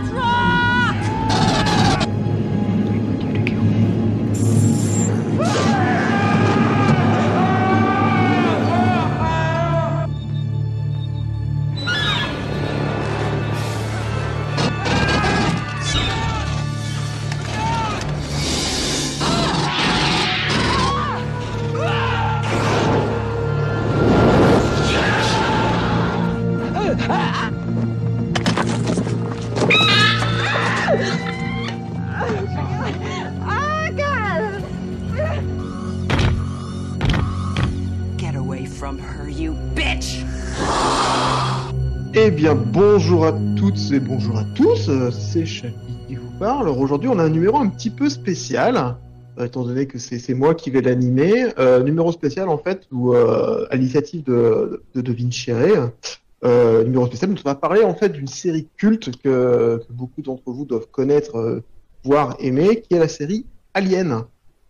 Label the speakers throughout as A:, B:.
A: Let's roll! Bonjour à tous, euh, c'est Chapi qui vous parle. Aujourd'hui, on a un numéro un petit peu spécial, euh, étant donné que c'est moi qui vais l'animer. Euh, numéro spécial, en fait, où, euh, à l'initiative de, de, de Vincere, euh, numéro spécial, on va parler en fait d'une série culte que, beaucoup d'entre vous doivent connaître, voire aimer, qui est la série Alien.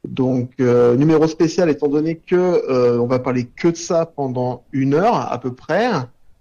A: Donc, numéro spécial, étant donné que euh, on va parler que de ça pendant une heure à peu près.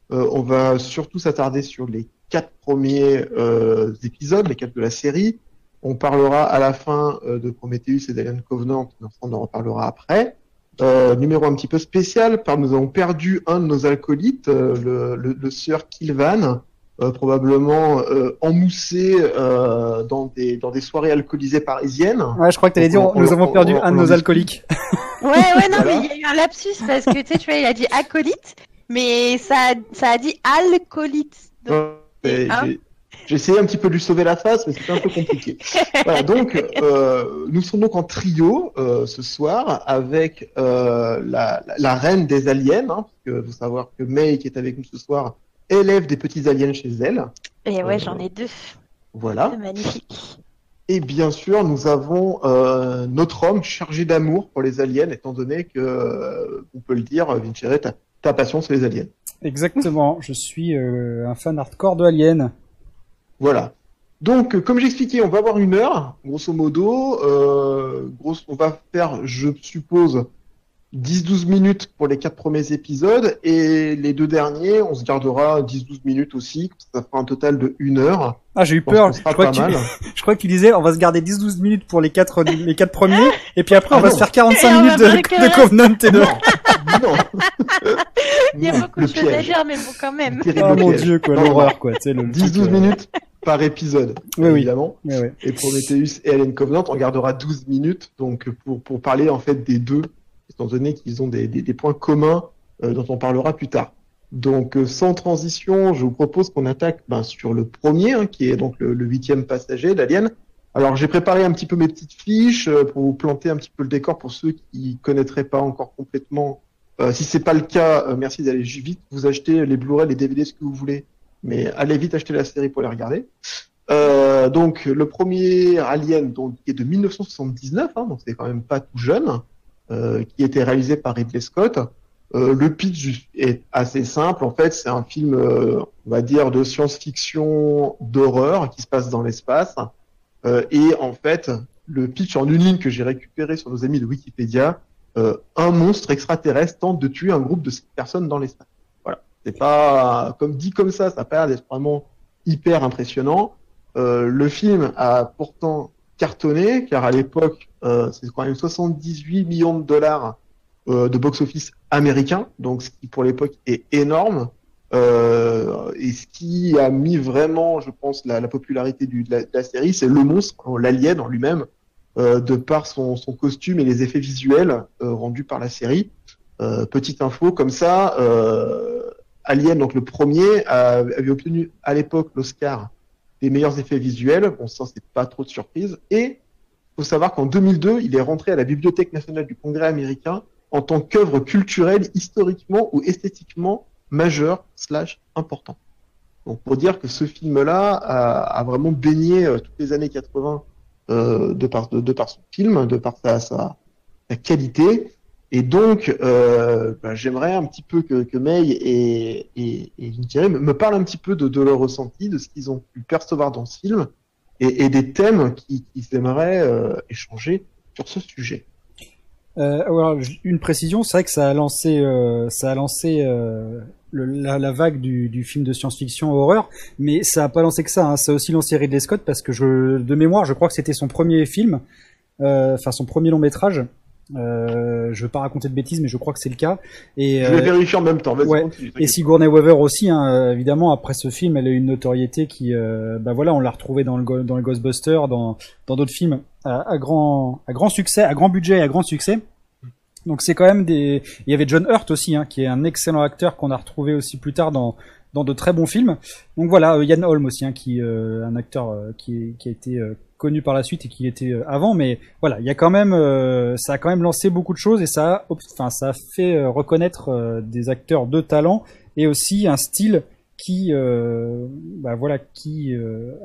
A: On va surtout s'attarder sur les quatre premiers euh, épisodes, les quatre de la série. On parlera à la fin euh, de Prometheus et d'Alien Covenant, mais on en reparlera après. Euh, numéro un petit peu spécial, car nous avons perdu un de nos alcoolites, euh, le, le, le sieur Kilvan, euh, probablement euh, emmoussé euh, dans, des, dans des soirées alcoolisées parisiennes.
B: Ouais, je crois que t'allais dire,
A: On- on-
B: nous avons
A: on-
B: perdu
A: on-
B: un de nos alcooliques.
C: Ouais, ouais, non,
A: Voilà.
C: mais il y a eu un lapsus parce que tu sais, tu vois, il a dit acolyte, mais ça, a- ça a dit alcoolite. Donc,
A: j'ai- J'ai essayé un petit peu de lui sauver la face, mais c'était un peu compliqué. voilà, donc, euh, nous sommes donc en trio euh, ce soir avec euh, la, la, la reine des aliens, hein, parce que faut savoir que May, qui est avec nous ce soir, élève des petits aliens chez elle.
C: Et ouais,
A: Euh,
C: j'en ai deux.
A: Voilà.
C: C'est magnifique.
A: Et bien sûr, nous avons euh, notre homme chargé d'amour pour les aliens, étant donné que, euh, on peut le dire, Vincere, ta, ta passion, c'est les aliens.
B: Exactement, je suis euh, un fan hardcore de Alien.
A: Voilà. Donc, euh, comme j'expliquais, on va avoir une heure, grosso modo. Euh, on va faire, je suppose, 10-12 minutes pour les quatre premiers épisodes. Et les deux derniers, on se gardera 10-12 minutes aussi. Ça fera un total de une heure.
B: Ah, j'ai eu peur. Je crois, tu... je crois que tu disais, on va se garder 10-12 minutes pour les quatre, les quatre premiers, et puis après, on
A: Ah
B: va
A: non.
B: se faire
C: Et
B: 45
C: on
B: minutes de, de Covenant et de...
A: non.
C: Il y a beaucoup
A: le
C: de choses à dire, mais bon, quand même.
B: Oh mon dieu, quoi, l'horreur, quoi, tu sais, le...
A: 10-12 minutes par épisode,
B: Oui, oui.
A: évidemment.
B: Ouais.
A: Et Prometheus et Alien Covenant, on gardera 12 minutes donc pour, pour parler en fait des deux, étant donné qu'ils ont des, points communs euh, dont on parlera plus tard. Donc euh, sans transition, je vous propose qu'on attaque ben, sur le premier, hein, qui est donc le, huitième passager d'Alien. Alors j'ai préparé un petit peu mes petites fiches euh, pour vous planter un petit peu le décor pour ceux qui connaîtraient pas encore complètement. Euh, si c'est pas le cas, merci d'aller vite vous acheter les Blu-ray, les DVD, ce que vous voulez, mais allez vite acheter la série pour les regarder. Donc le premier Alien qui est de 1979, hein, donc c'est quand même pas tout jeune, qui était réalisé par Ridley Scott. Euh, le pitch est assez simple en fait, c'est un film euh, on va dire de science-fiction d'horreur qui se passe dans l'espace Euh, et en fait le pitch en une ligne que j'ai récupéré sur nos amis de Wikipédia, euh, un monstre extraterrestre tente de tuer un groupe de personnes dans l'espace. Voilà, c'est pas comme dit comme ça, ça a pas d'être vraiment hyper impressionnant. Euh, le film a pourtant cartonné, car à l'époque, euh, c'est quand même 78 millions de dollars euh, de box-office américain, donc ce qui pour l'époque est énorme. Euh, et ce qui a mis vraiment, je pense, la, la popularité du, de, la, la série, c'est le monstre, l'alien en lui-même, de par son, son costume et les effets visuels rendus par la série. Petite info comme ça, Alien, donc le premier, avait obtenu à l'époque l'Oscar des meilleurs effets visuels. Bon, ça, c'est pas trop de surprise. Et faut savoir qu'en 2002, il est rentré à la Bibliothèque nationale du Congrès américain en tant qu'œuvre culturelle historiquement ou esthétiquement majeure slash important. Donc pour dire que ce film-là a, vraiment baigné euh, toutes les années 80 euh, de, par, de, par son film, de par sa, sa qualité. Et donc, euh, bah, j'aimerais un petit peu que, que May et, et, Vintieri me, parlent un petit peu de, de leur ressenti, de ce qu'ils ont pu percevoir dans ce film et, des thèmes qui- qu'ils aimeraient euh, échanger sur ce sujet.
B: Euh, une précision, c'est vrai que ça a lancé, euh, ça a lancé euh, la, vague du, film de science-fiction horreur, mais ça a pas lancé que ça. Hein, ça a aussi lancé Ridley Scott parce que de mémoire, je crois que c'était son premier film, enfin son premier long métrage. Euh, je veux pas raconter de bêtises, mais je crois que c'est le cas. Et,
A: Je vais
B: euh,
A: vérifier en même temps.
B: Ouais.
A: continue,
B: et. Sigourney Weaver aussi, hein, euh, évidemment, après ce film, elle a eu une notoriété qui, euh, bah voilà, on l'a retrouvée dans le, dans le Ghostbuster, dans dans d'autres films à, à grand à grand succès, à grand budget et à grand succès. Donc c'est quand même des. Il y avait John Hurt aussi, hein, qui est un excellent acteur qu'on a retrouvé aussi plus tard dans dans de très bons films. Donc voilà, euh, Ian Holm aussi, hein, qui euh, un acteur euh, qui qui a été euh, connu par la suite et qui était euh, avant, mais voilà, il y a quand même, euh, ça a quand même lancé beaucoup de choses et ça, a, enfin, ça a fait euh, reconnaître des acteurs de talent et aussi un style qui, bah voilà, qui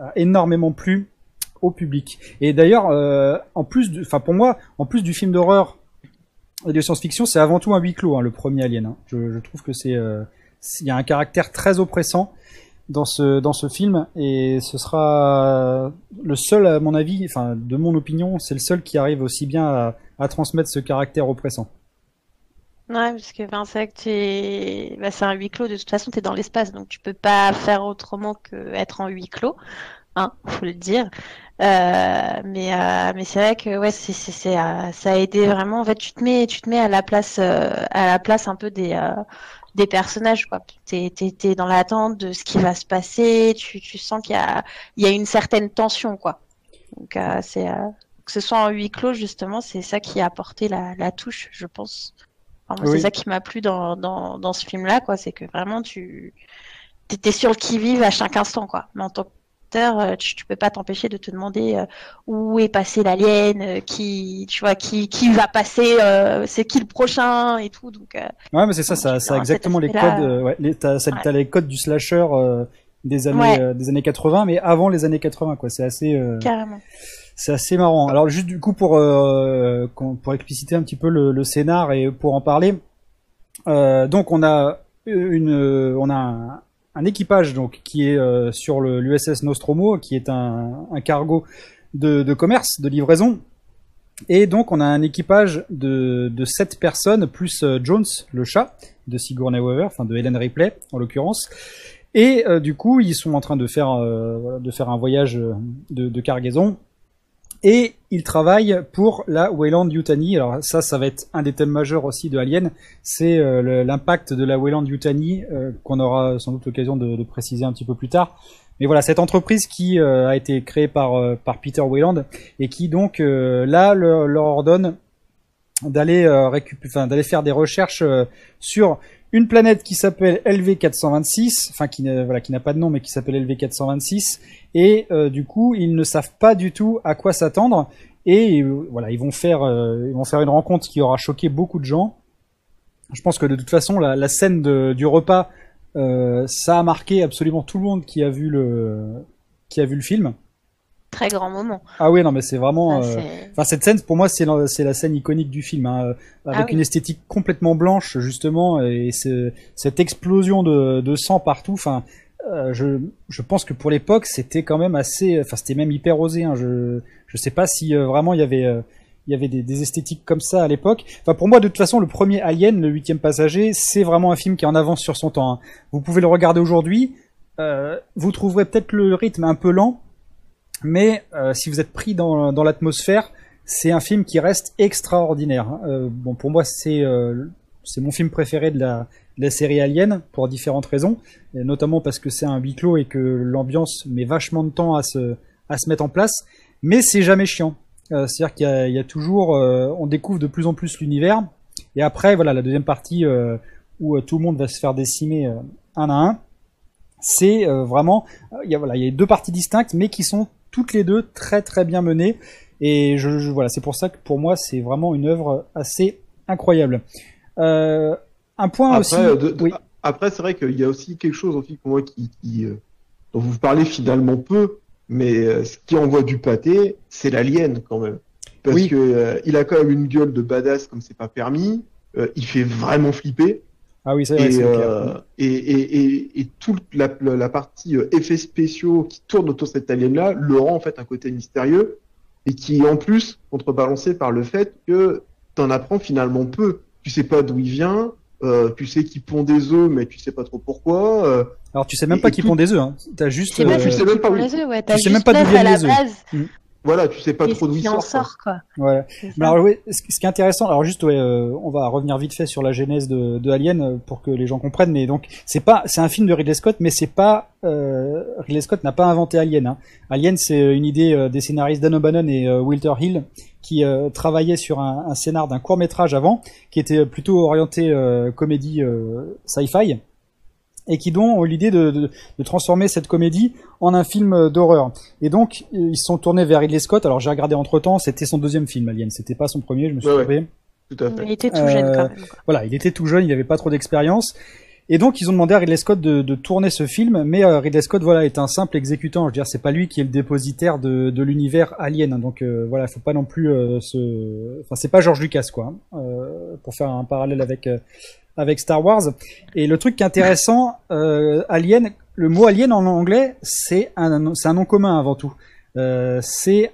B: a énormément plu au public. Et d'ailleurs, en plus, enfin pour moi, en plus du film d'horreur et de science-fiction, c'est avant tout un huis clos, hein, le premier Alien. hein. Je, je trouve que c'est- il y a un caractère très oppressant dans ce dans ce film et ce sera le seul à mon avis enfin de mon opinion c'est le seul qui arrive aussi bien à, transmettre ce caractère oppressant
C: Ouais, parce que enfin, c'est vrai que bah, c'est un huis clos, de toute façon, tu es dans l'espace, donc tu peux pas faire autrement que être en huis clos, hein, faut le dire. Euh, mais euh, mais c'est vrai que ouais, c'est, c'est, euh, ça a aidé vraiment. En fait, tu te mets, tu te mets à la place, à la place un peu des, des personnages, quoi. T'es, t'es, t'es dans l'attente de ce qui va se passer, tu, tu sens qu'il y a, il y a une certaine tension, quoi. Donc, euh, c'est, euh, que ce soit en huis clos, justement, c'est ça qui a apporté la, la touche, je pense. Enfin, moi,
B: Oui.
C: C'est ça qui m'a plu dans, dans, dans ce film-là, quoi. C'est que vraiment, tu étais sur le qui-vive à chaque instant, quoi. Mais en tant qu'acteur, euh, tu, tu peux pas t'empêcher de te demander euh, où est passé l'alien, euh, qui, tu vois, qui, qui va passer, euh, c'est qui le prochain et tout. Donc,
B: ouais mais c'est ça ça, ça exactement les codes ouais, les, t'as, ça-
C: Ouais.
B: t'as les codes du slasher des années
C: Ouais.
B: des années 80 mais avant les années 80 quoi c'est assez
C: carrément.
B: c'est assez marrant alors juste du coup pour pour expliciter un petit peu le, le scénar et pour en parler donc on a une on a un, un équipage donc qui est euh, sur l'USS Nostromo qui est un, cargo de, commerce de livraison. Et donc on a un équipage de de sept personnes plus euh, Jones le chat de Sigourney Weaver enfin de Helen Ripley en l'occurrence. Et euh, du coup ils sont en train de faire euh, de faire un voyage de cargaison et ils travaillent pour la Wayland Yutani. Alors ça, ça va être un des thèmes majeurs aussi de Alien, c'est euh, l'impact de la Wayland Yutani euh, qu'on aura sans doute l'occasion de, préciser un petit peu plus tard. Mais voilà, cette entreprise qui euh, a été créée par par Peter Wayland et qui donc là leur, ordonne d'aller enfin, d'aller faire des recherches sur une planète qui s'appelle LV426, enfin qui n'a pas de nom mais qui s'appelle LV426 et euh, du coup ils ne savent pas du tout à quoi s'attendre et euh, voilà ils vont faire euh, ils vont faire une rencontre qui aura choqué beaucoup de gens. Je pense que de toute façon la, la scène de- du repas euh, ça a marqué absolument tout le monde qui a vu le qui a vu le film.
C: Très grand moment.
B: Ah oui non mais c'est vraiment euh, Enfin, cette scène, pour moi, c'est la, c'est la scène iconique du film, hein, avec
C: Ah oui.
B: une esthétique complètement blanche, justement, et ce- cette explosion de, de sang partout. Enfin, euh, je, pense que pour l'époque, c'était quand même assez, enfin, c'était même hyper osé. Hein, je, je sais pas si euh, vraiment il y avait, euh, des, esthétiques comme ça à l'époque. Enfin, pour moi, de toute façon, le premier Alien, le huitième passager, c'est vraiment un film qui est en avance sur son temps. hein. Vous pouvez le regarder aujourd'hui. Vous trouverez peut-être le rythme un peu lent, mais si vous êtes pris dans, l'atmosphère, c'est un film qui reste extraordinaire. hein. Bon, pour moi, c'est mon film préféré de la, la série Alien pour différentes raisons, notamment parce que c'est un huis clos et que l'ambiance met vachement de temps à se à se mettre en place. Mais c'est jamais chiant. Euh, C'est-à-dire qu'il y, a- toujours, euh, on découvre de plus en plus l'univers. Et après, voilà, la deuxième partie euh, où tout le monde va se faire décimer un à un, c'est vraiment, il y a voilà, il y a deux parties distinctes, mais qui sont toutes les deux très très bien menées. Et je, voilà, c'est pour ça que pour moi c'est vraiment une œuvre assez incroyable. Un point
A: Après,
B: aussi.
A: euh, de- de-
B: oui.
A: après c'est vrai qu'il y a aussi quelque chose aussi pour moi qui, qui, euh, dont vous parlez finalement peu, mais euh, ce qui envoie du pâté, c'est l'alien quand même. Parce
B: Oui.
A: que euh, il a quand même une gueule de badass comme c'est pas permis. il fait vraiment flipper.
B: Ah oui, c'est vrai.
A: et,
B: clair.
A: et, et, et, et toute la, la, la partie effets spéciaux qui tourne autour de cet alien-là le rend en fait un côté mystérieux et qui est en plus contrebalancé par le fait que t'en apprends finalement peu. Tu sais pas d'où il vient, euh, tu sais qu'il pond des œufs, mais tu sais pas trop pourquoi. euh,
B: Alors tu sais même
A: Et-
B: pas qu'ils
A: tout-
B: pondent des œufs. Hein. T'as juste. Euh,
A: tu sais même pas où-
C: les œufs, ouais. T'as
B: sais même pas d'où viennent les œufs.
C: base.
A: Voilà, tu sais pas
C: et
A: trop d'où
C: ce
A: il
C: qui en
A: sort. quoi.
C: ça.
B: Mais alors, oui, ce ce qui est intéressant, alors juste, ouais, euh, on va revenir vite fait sur la genèse de, de Alien pour que les gens comprennent. Mais donc, c'est pas, c'est un film de Ridley Scott, mais c'est pas euh, Ridley Scott n'a pas inventé Alien. Hein. Alien, c'est une idée euh, des scénaristes Dan O'Bannon et euh, Wilter Hill qui euh, travaillaient sur un, un scénar d'un court métrage avant, qui était plutôt orienté euh, comédie euh, sci-fi et qui donc ont eu l'idée de, de, de transformer cette comédie en un film d'horreur. Et donc ils se sont tournés vers Ridley Scott. Alors j'ai regardé entre temps, c'était son deuxième film Alien, c'était pas son premier, je me suis
A: Ouais, ouais.
B: trompé.
A: Tout à fait.
C: Il était tout jeune quand même.
B: Voilà, il était tout jeune, il n'avait pas trop d'expérience. Et donc ils ont demandé à Ridley Scott de, tourner ce film, mais euh, Ridley Scott voilà est un simple exécutant. Je veux dire, c'est pas lui qui est le dépositaire de, l'univers Alien. hein. Donc euh, voilà, faut pas non plus euh, se, enfin c'est pas George Lucas quoi, hein, euh, pour faire un parallèle avec avec Star Wars. Et le truc qui est intéressant, Alien, le mot Alien en anglais, c'est un c'est un nom commun avant tout. C'est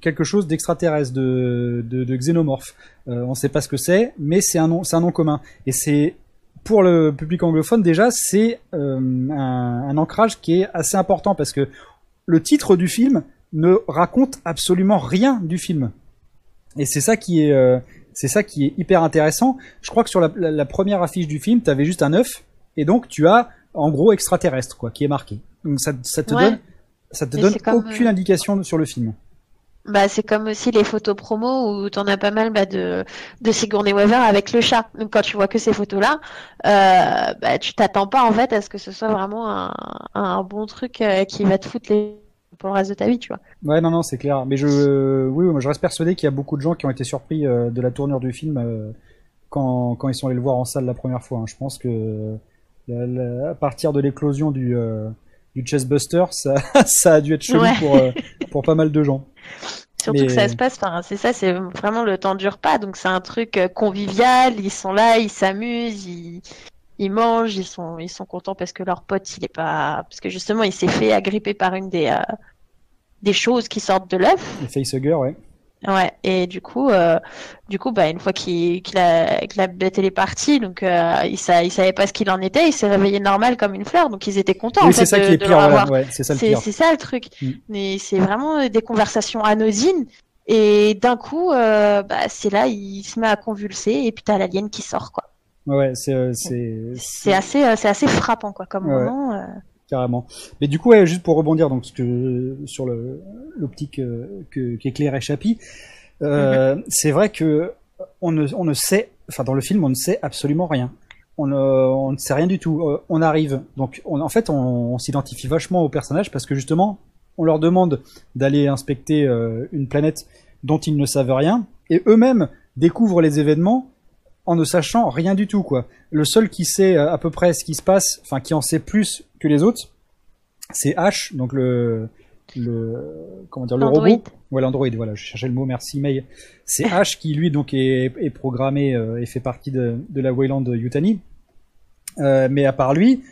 B: quelque chose d'extraterrestre, de, de, de xénomorphe. On ne sait pas ce que c'est, mais c'est un c'est un nom commun. Et c'est pour le public anglophone déjà, c'est euh, un, un ancrage qui est assez important parce que le titre du film ne raconte absolument rien du film. Et c'est ça qui est, euh, c'est ça qui est hyper intéressant. Je crois que sur la, la- la première affiche du film, tu avais juste un œuf, et donc tu as en gros extraterrestre quoi, qui est marqué. Donc ça, ça te
C: Ouais.
B: donne, ça te donne aucune indication sur le film.
C: Bah, c'est comme aussi les photos promo où t'en as pas mal bah, de, de Sigourney Weaver avec le chat. Donc quand tu vois que ces photos-là, euh, bah, tu t'attends pas en fait à ce que ce soit vraiment un, un bon truc euh, qui va te foutre les pour le reste de ta vie, tu vois.
B: Ouais, non, non, c'est clair. Mais je, oui, moi, je reste persuadé qu'il y a beaucoup de gens qui ont été surpris euh, de la tournure du film quand, quand ils sont allés le voir en salle la première fois. hein. Je pense que à partir de l'éclosion du, du Chessbuster, ça, ça a dû être chelou
C: Ouais.
B: pour, euh, pour pas mal de gens.
C: Surtout
B: Mais-
C: que ça se passe, enfin, c'est ça, c'est vraiment le temps dure pas, donc c'est un truc euh, convivial, ils sont là, ils s'amusent, ils, ils mangent, ils sont, ils sont contents parce que leur pote, il est pas, parce que justement, il s'est fait agripper par une des, euh, des choses qui sortent de l'œuf.
B: Le facehugger, ouais.
C: Ouais, et du coup, euh, du coup, bah, une fois qu'il, qu'il a, que la bête est partie, donc euh, il, sa- il savait pas ce qu'il en était, il s'est réveillé normal comme une fleur, donc ils étaient contents en
B: Oui, c'est ça
C: de,
B: qui est pire, ouais, c'est ça le pire.
C: c'est ça le truc.
B: Mm.
C: Mais c'est vraiment euh, des conversations anodines. Et d'un coup, euh, bah, c'est là, il se met à convulser et puis t'as l'alien qui sort, quoi.
B: Ouais, c'est, euh, c'est,
C: C'est assez, euh, c'est assez frappant, quoi, comme
B: Ouais.
C: moment.
B: Carrément. Mais du coup, ouais, juste pour rebondir donc ce que, sur le, l'optique euh, que, qu'éclaire Chappie, euh, c'est vrai que on ne, on ne sait, enfin dans le film, on ne sait absolument rien. On ne, on ne sait rien du tout. Euh, on arrive, donc on, en fait, on, on s'identifie vachement aux personnages parce que justement, on leur demande d'aller inspecter euh, une planète dont ils ne savent rien, et eux-mêmes découvrent les événements en ne sachant rien du tout, quoi. Le seul qui sait à peu près ce qui se passe, enfin qui en sait plus que les autres, c'est H, donc le le comment dire le robot. Ouais, l'android. Voilà, je cherchais le mot. Merci, May. C'est H qui lui donc est, est programmé euh, et fait partie de, de la Wayland Yutani. Euh, mais à part lui,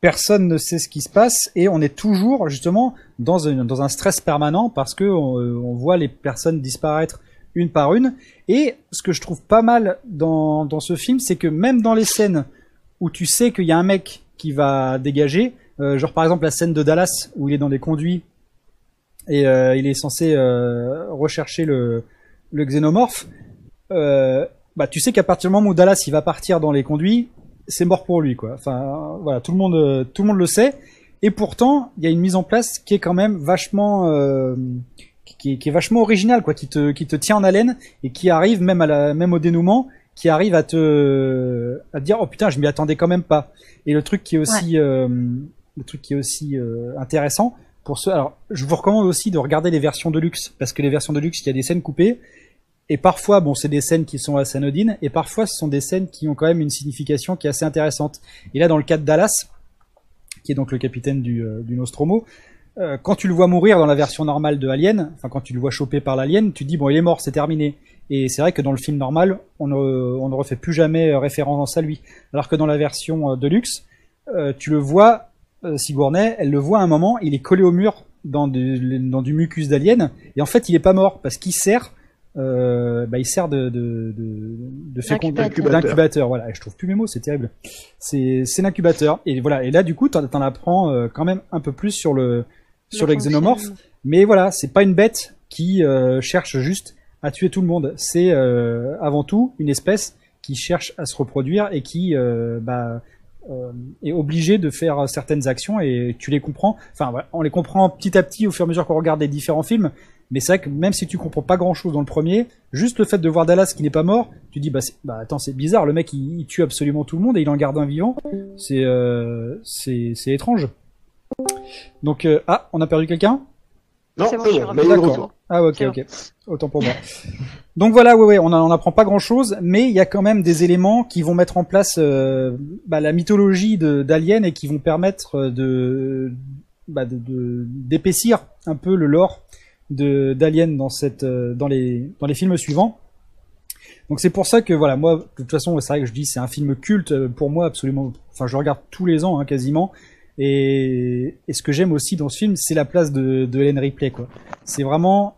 B: personne ne sait ce qui se passe et on est toujours justement dans un, dans un stress permanent parce que on, euh, on voit les personnes disparaître une par une. Et ce que je trouve pas mal dans, dans ce film, c'est que même dans les scènes où tu sais qu'il y a un mec qui va dégager, euh, genre par exemple la scène de Dallas où il est dans les conduits et euh, il est censé euh, rechercher le, xénomorphe, bah tu sais qu'à partir du moment où Dallas il va partir dans les conduits, c'est mort pour lui quoi. Enfin voilà, tout le monde tout le monde le sait. Et pourtant, il y a une mise en place qui est quand même vachement qui est vachement originale quoi, qui te qui te tient en haleine et qui arrive même à la même au dénouement, qui arrive à te à te dire oh putain je m'y attendais quand même pas. Et le truc qui est aussi euh, le truc qui est aussi euh, intéressant pour ceux alors je vous recommande aussi de regarder les versions de luxe parce que les versions de luxe il y a des scènes coupées et parfois bon c'est des scènes qui sont assez anodines et parfois ce sont des scènes qui ont quand même une signification qui est assez intéressante. Et là dans le cas de Dallas qui est donc le capitaine du, euh, du Nostromo quand tu le vois mourir dans la version normale de Alien, enfin quand tu le vois choper par l'alien, tu te dis bon il est mort, c'est terminé. Et c'est vrai que dans le film normal, on ne, on ne refait plus jamais euh, référence à lui. Alors que dans la version euh, de luxe, euh, tu le vois, euh, Sigourney, elle le voit à un moment, il est collé au mur dans du, dans du mucus d'alien, et en fait il est pas mort parce qu'il sert euh, bah, il sert de, de, de, de fécond-
C: D'incubateur.
B: Voilà, je trouve plus mes mots, c'est terrible. C'est l'incubateur. Et voilà, et là du coup, t'en apprends quand même un peu plus sur le sur le xénomorphe. Mais voilà, c'est pas une bête qui cherche juste à tuer tout le monde. C'est euh, avant tout une espèce qui cherche à se reproduire et qui euh, bah, euh, est obligée de faire certaines actions et tu les comprends. Enfin, voilà, on les comprend petit à petit au fur et à mesure qu'on regarde les différents films. Mais c'est vrai que même si tu comprends pas grand chose dans le premier, juste le fait de voir Dallas qui n'est pas mort, tu dis bah, bah attends c'est bizarre, le mec il, il tue absolument tout le monde et il en garde un vivant. C'est euh, c'est c'est étrange. Donc euh, ah on a perdu quelqu'un?
A: Non,
C: C'est bon,
A: mais il
B: Ah ok, ok. Autant pour moi. Donc voilà, ouais, ouais, on n'en apprend pas grand-chose, mais il y a quand même des éléments qui vont mettre en place euh, bah, la mythologie d'Alien et qui vont permettre de bah, de- de- d'épaissir un peu le lore d'Alien dans cette euh, dans les dans les films suivants. Donc c'est pour ça que voilà, moi de toute façon, c'est vrai que je dis c'est un film culte euh, pour moi absolument. Enfin, je regarde tous les ans hein, quasiment. Et, et ce que j'aime aussi dans ce film, c'est la place de, de Helen Ripley quoi. C'est vraiment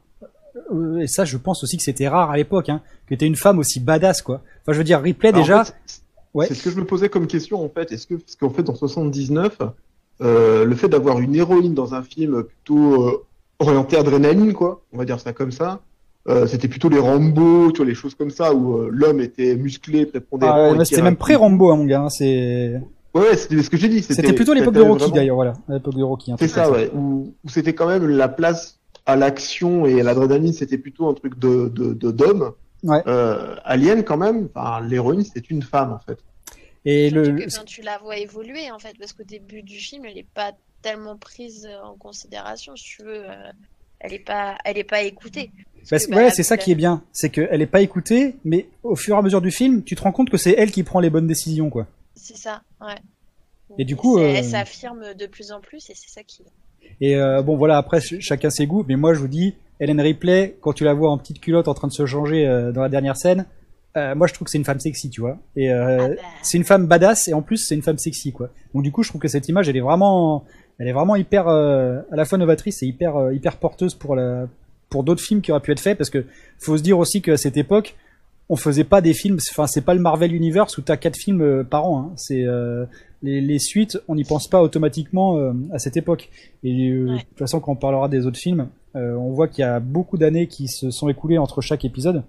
B: euh, et ça je pense aussi que c'était rare à l'époque hein, que t'aies une femme aussi badass quoi. Enfin je veux dire Ripley
A: Alors,
B: déjà
A: en fait, c'est-
B: Ouais.
A: C'est ce que je me posais comme question en fait. Est-ce que parce qu'en fait en 79, euh, le fait d'avoir une héroïne dans un film plutôt euh, orienté adrénaline quoi, on va dire ça comme ça. euh, c'était plutôt les Rambo, tu vois, les choses comme ça où l'homme était musclé, prépondérant.
B: Ah, c'était même
A: un
B: pré Rambo hein, mon gars, hein, c'est
A: Ouais, c'était ce que j'ai dit.
B: c'était plutôt l'époque de Rocky
A: vraiment-
B: d'ailleurs voilà, l'époque de Rocky. un
A: C'est ça, ouais. Où, où c'était quand même la place à l'action et à l'adrénaline, c'était plutôt un truc de de de- d'homme.
B: Ouais.
A: Euh, Alien quand même, enfin, l'héroïne c'est une femme en fait.
B: Et
D: Surtout
B: le
D: que, enfin, tu la vois évoluer en fait, parce qu'au début du film, elle n'est pas tellement prise en considération, si tu veux. euh, elle n'est pas, elle est pas écoutée. Parce
B: Bah,
D: bah,
B: ouais, c'est ça qui est bien, c'est qu'elle est pas écoutée, mais au fur et à mesure du film, tu te rends compte que c'est elle qui prend les bonnes décisions, quoi.
D: C'est ça, ouais.
B: Et du coup,
D: c'est-
B: euh,
D: elle s'affirme de plus en plus, et c'est ça qui.
B: Et euh, bon, voilà, après ch- chacun ses goûts, mais moi je vous dis, Helen Ripley, quand tu la vois en petite culotte en train de se changer euh, dans la dernière scène, euh, moi je trouve que c'est une femme sexy, tu vois. Et euh,
D: Ah bah,
B: c'est une femme badass et en plus c'est une femme sexy, quoi. Donc du coup, je trouve que cette image, elle est vraiment, elle est vraiment hyper, euh, à la fois novatrice et hyper, hyper porteuse pour la, pour d'autres films qui auraient pu être faits, parce que faut se dire aussi qu'à cette époque, on faisait pas des films, enfin c'est pas le Marvel Universe où t'as quatre films euh, par an. Hein. C'est euh, les, les suites, on n'y pense pas automatiquement euh, à cette époque. Et euh,
D: Ouais.
B: de toute façon, quand on parlera des autres films, euh, on voit qu'il y a beaucoup d'années qui se sont écoulées entre chaque épisode.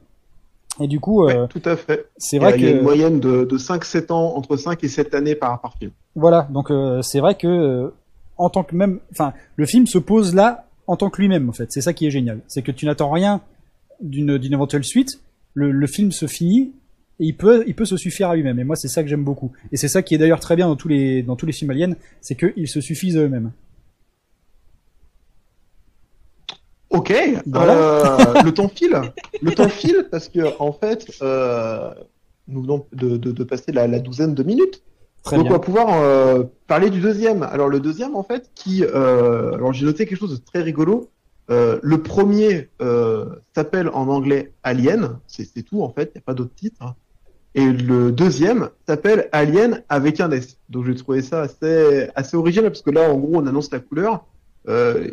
B: Et du coup, euh,
A: Ouais, tout à fait.
B: c'est
A: Il y a-
B: vrai
A: il y a une moyenne de, de 5-7 ans, entre 5 et 7 années par, par film.
B: voilà, donc euh, c'est vrai que euh, en tant que même, enfin, le film se pose là en tant que lui-même en fait. C'est ça qui est génial, c'est que tu n'attends rien d'une d'une éventuelle suite. Le, le film se finit et il peut il peut se suffire à lui-même. Et moi, c'est ça que j'aime beaucoup. Et c'est ça qui est d'ailleurs très bien dans tous les dans tous les films aliens, c'est qu'ils se suffisent à eux-mêmes.
A: Ok,
B: Voilà.
A: euh, le temps file. Le temps file parce que en fait, euh, nous venons de, de, de passer la, la douzaine de minutes.
B: Très
A: Donc on va pouvoir euh, parler du deuxième. Alors le deuxième en fait, qui, alors j'ai noté quelque chose de très rigolo. Euh, le premier euh, s'appelle en anglais Alien, c'est tout en fait, il n'y a pas d'autre titre. Et le deuxième s'appelle Alien avec un S. Donc j'ai trouvé ça assez assez original parce que là en gros on annonce la couleur. Euh,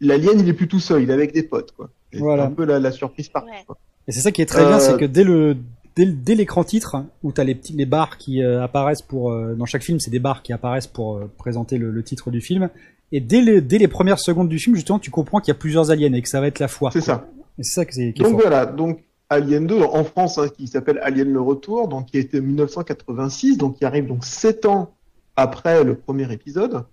A: L'alien il est plus tout seul, il est avec des potes quoi. Et C'est
B: Voilà.
A: un peu la, la surprise partie.
D: Ouais.
B: Et c'est ça qui est très bien, c'est que dès le l'écran titre où t'as les petits les barres qui euh, apparaissent pour euh, dans chaque film, c'est des barres qui apparaissent pour euh, présenter le, le titre du film. Et dès les dès les premières secondes du film, justement, tu comprends qu'il y a plusieurs aliens et que ça va être la foire.
A: C'est ça.
B: Et c'est ça que c'est
A: Donc
B: fort.
A: voilà, donc Alien 2 en France, hein, qui s'appelle Alien le Retour, donc qui a été en 1986, donc qui arrive donc sept ans après le premier épisode,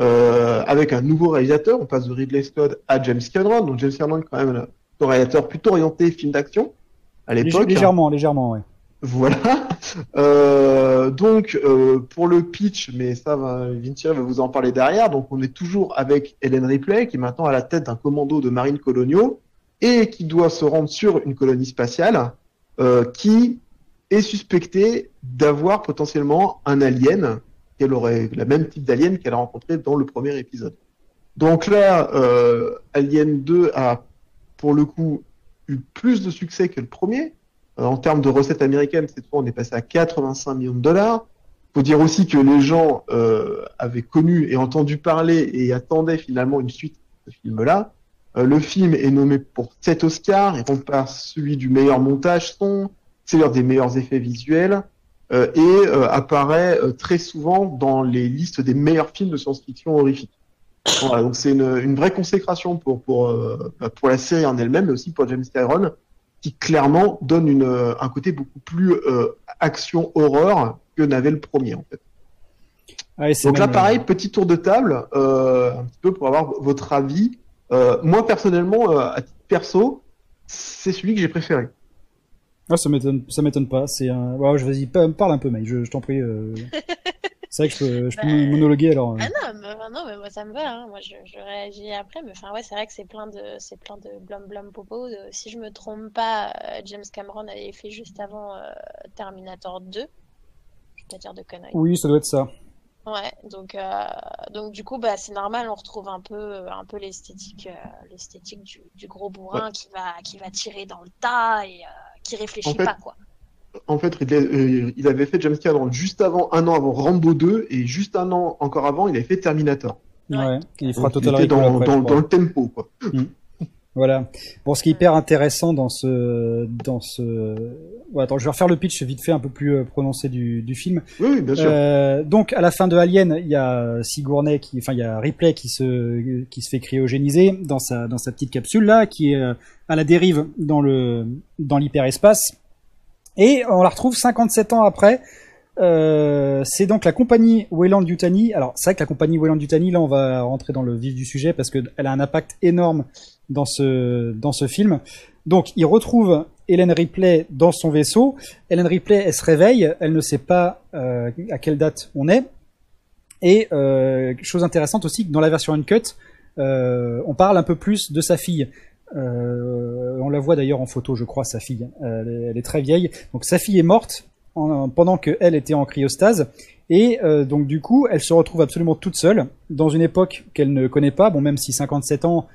A: euh, avec un nouveau réalisateur. On passe de Ridley Scott à James Cameron. Donc James Cameron quand même un réalisateur plutôt orienté film d'action à l'époque.
B: légèrement, légèrement, ouais.
A: Voilà. Euh, donc euh, pour le pitch, mais ça, va, va vous en parler derrière. Donc on est toujours avec Helen Ripley, qui est maintenant à la tête d'un commando de marines coloniaux et qui doit se rendre sur une colonie spatiale euh, qui est suspectée d'avoir potentiellement un alien qu'elle aurait le même type d'alien qu'elle a rencontré dans le premier épisode. Donc là, euh, Alien 2 a pour le coup eu plus de succès que le premier. Euh, en termes de recettes américaines, cette fois, on est passé à 85 millions de dollars. Faut dire aussi que les gens euh, avaient connu et entendu parler et attendaient finalement une suite de ce film-là. Euh, le film est nommé pour 7 Oscars, il remplace celui du meilleur montage son, c'est l'heure des meilleurs effets visuels, euh, et euh, apparaît euh, très souvent dans les listes des meilleurs films de science-fiction horrifique. Voilà, donc c'est une, une vraie consécration pour pour pour la série en elle-même, mais aussi pour James Cameron, qui clairement donne une, euh, un côté beaucoup plus euh, action horreur que n'avait le premier en fait.
B: Ah,
A: Donc là, pareil, petit tour de table, euh, un petit peu pour avoir votre avis. Euh, moi, personnellement, euh, à titre perso, c'est celui que j'ai préféré.
B: Ah, ça m'étonne, ça m'étonne pas. C'est un. Ouais, je vas-y, pa- parle un peu, mec. Je, je t'en prie. euh. c'est vrai que je peux, je peux
D: Bah,
B: monologuer alors. euh.
D: Ah non, mais, non, mais moi ça me va. hein. Moi je, je réagis après. Mais enfin, ouais, c'est vrai que c'est plein de, c'est plein de blum blum popo. De- si je me trompe pas, euh, James Cameron avait fait juste avant euh, Terminator 2. Je vais pas dire de conneries.
B: Oui, ça doit être ça.
D: Ouais, donc, euh, donc du coup, bah, c'est normal, on retrouve un peu, un peu l'esthétique, euh, l'esthétique du, du gros bourrin qui va, qui va tirer dans le tas et euh, qui réfléchit
A: En fait,
D: pas, quoi.
A: En fait, Ridley, euh, il avait fait James Cameron juste avant, un an avant Rambo 2, et juste un an encore avant, il avait fait Terminator.
B: Ouais.
D: Ouais.
B: Il fera
A: Donc, il
B: Total
A: était dans,
B: après,
A: dans,
B: je
A: dans
B: crois.
A: le tempo, quoi.
B: Voilà. Bon, ce qui est hyper intéressant dans ce, dans ce. Ouais, attends, je vais refaire le pitch vite fait un peu plus euh, prononcé du, du film.
A: Oui, oui, bien sûr.
B: Euh, donc à la fin de Alien, il y a Sigourney qui, enfin il y a Ripley qui se qui se fait cryogéniser dans sa dans sa petite capsule là, qui est à la dérive dans le dans l'hyperespace. Et on la retrouve 57 ans après. Euh, c'est donc la compagnie Weyland Yutani. Alors c'est vrai que la compagnie Weyland Yutani, là on va rentrer dans le vif du sujet parce qu'elle a un impact énorme dans ce dans ce film. Donc il retrouve Hélène Ripley dans son vaisseau. Hélène Ripley, elle se réveille, elle ne sait pas euh, à quelle date on est. Et euh, chose intéressante aussi, dans la version uncut, euh, on parle un peu plus de sa fille. Euh, on la voit d'ailleurs en photo, je crois, sa fille. Elle est, très vieille. Donc sa fille est morte en- pendant que elle était en cryostase. Et euh, donc du coup, elle se retrouve absolument toute seule dans une époque qu'elle ne connaît pas. Bon, même si 57 ans,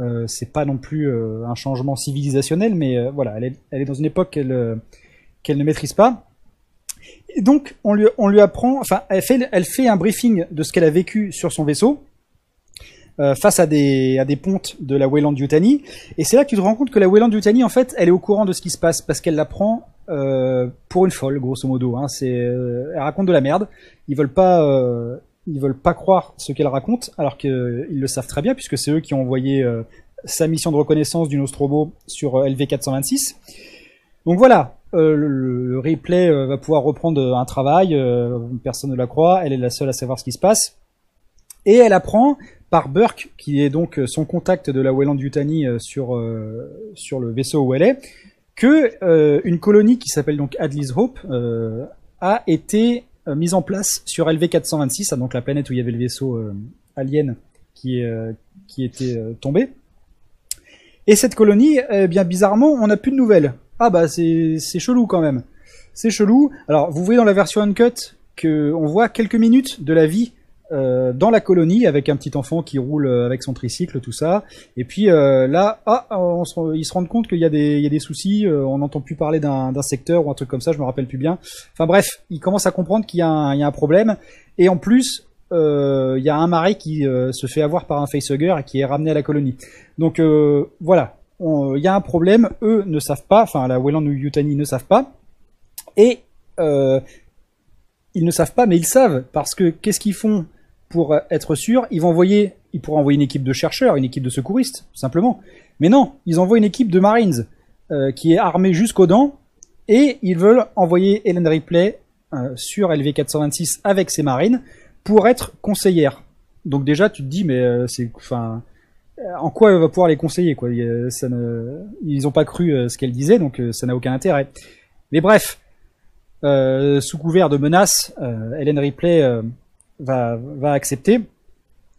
B: euh, c'est pas non plus un changement civilisationnel, mais voilà, elle est, dans une époque qu'elle qu'elle ne maîtrise pas. Et donc on lui, on lui apprend, enfin, elle fait, elle fait un briefing de ce qu'elle a vécu sur son vaisseau euh, face à des, à des pontes de la Weyland Yutani. Et c'est là que tu te rends compte que la Weyland Yutani, en fait, elle est au courant de ce qui se passe parce qu'elle la prend euh, pour une folle, grosso modo. Hein. C'est, euh, elle raconte de la merde. Ils veulent pas, euh, ils veulent pas croire ce qu'elle raconte, alors qu'ils le savent très bien puisque c'est eux qui ont envoyé euh, sa mission de reconnaissance du Nostromo sur euh, LV426. Donc voilà, euh, le, le replay euh, va pouvoir reprendre euh, un travail, euh, personne ne la croit, elle est la seule à savoir ce qui se passe. Et elle apprend par Burke, qui est donc euh, son contact de la Weyland Yutani euh, sur, euh, sur le vaisseau où elle est, que une colonie qui s'appelle donc Adley's Hope a été mise en place sur LV426, ah, donc la planète où il y avait le vaisseau alien qui, qui était tombé. Et cette colonie, eh bien bizarrement, on n'a plus de nouvelles. Ah bah c'est chelou quand même. C'est chelou. Alors vous voyez dans la version uncut que on voit quelques minutes de la vie euh, dans la colonie avec un petit enfant qui roule euh, avec son tricycle, tout ça. Et puis euh, là, ah, ils se rendent compte qu'il y a des, soucis. on n'entend plus parler d'un secteur ou un truc comme ça. Je me rappelle plus bien. Enfin bref, ils commencent à comprendre qu'il y, a un- problème. Et en plus, il y a un marais qui se fait avoir par un facehugger et qui est ramené à la colonie. Donc voilà, il y a un problème. Eux ne savent pas. Enfin, la Weyland ou Yutani ne savent pas. Et ils ne savent pas, mais ils savent parce que qu'est-ce qu'ils font pour être sûrs Ils vont envoyer, ils pourraient envoyer une équipe de chercheurs, une équipe de secouristes, tout simplement. Mais non, ils envoient une équipe de Marines euh, qui est armée jusqu'aux dents et ils veulent envoyer Helen Ripley euh, sur LV426 avec ses marines pour être conseillère. Donc déjà, tu te dis, mais euh, c'est, euh, en quoi elle va pouvoir les conseiller quoi? Il y a- ça ne, Ils ont pas cru euh, ce qu'elle disait, donc euh, ça n'a aucun intérêt. Mais bref, euh, sous couvert de menaces, euh, Helen Ripley euh, va, va accepter.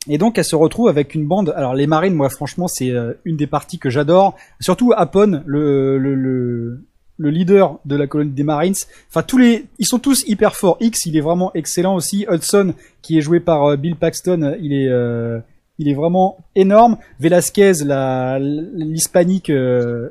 B: Et donc elle se retrouve avec une bande. Alors les marines, moi franchement, c'est euh, une des parties que j'adore. Surtout Apon, le, le, le, le leader de la colonie des Marines. Enfin tous les, ils sont tous hyper forts. X, il est vraiment excellent aussi. Hudson, qui est joué par euh, Bill Paxton, il est, euh, il est vraiment énorme. Velasquez, la, l'hispanique euh,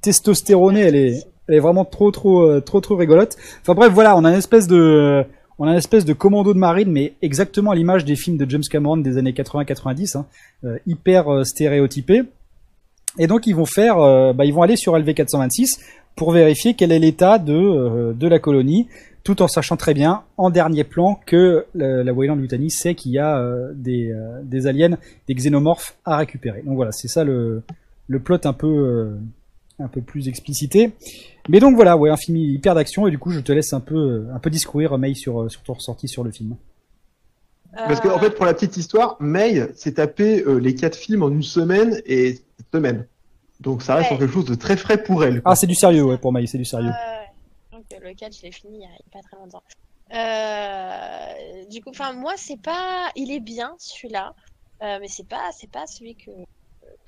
B: testostéronée, elle est, elle est vraiment trop, trop, trop, trop rigolote. Enfin bref, voilà, on a une espèce de, on a une espèce de commando de marine, mais exactement à l'image des films de James Cameron des années 80-90, hein, euh, hyper euh, stéréotypé. Et donc ils vont faire, euh, bah, ils vont aller sur LV426 pour vérifier quel est l'état de, la colonie, tout en sachant très bien, en dernier plan, que la, la Weyland Yutani sait qu'il y a des, aliens, des xénomorphes à récupérer. Donc voilà, c'est ça le, plot un peu plus explicité. Mais donc voilà, ouais, un film hyper d'action, et du coup je te laisse un peu, euh, un peu discourir, May, sur, euh, sur ton ressenti sur le film.
A: Parce qu'en
C: Euh,
A: fait, pour la petite histoire, May s'est tapé euh, les quatre films en une semaine et cette semaine. Donc ça reste
C: Ouais.
A: quelque chose de très frais pour elle. quoi.
B: Ah, c'est du sérieux, ouais, pour May, c'est du sérieux.
C: Donc euh, le 4, je l'ai fini il y a il y a pas très longtemps. Euh, du coup, enfin moi c'est pas, il est bien celui-là, euh, mais c'est pas, c'est pas celui que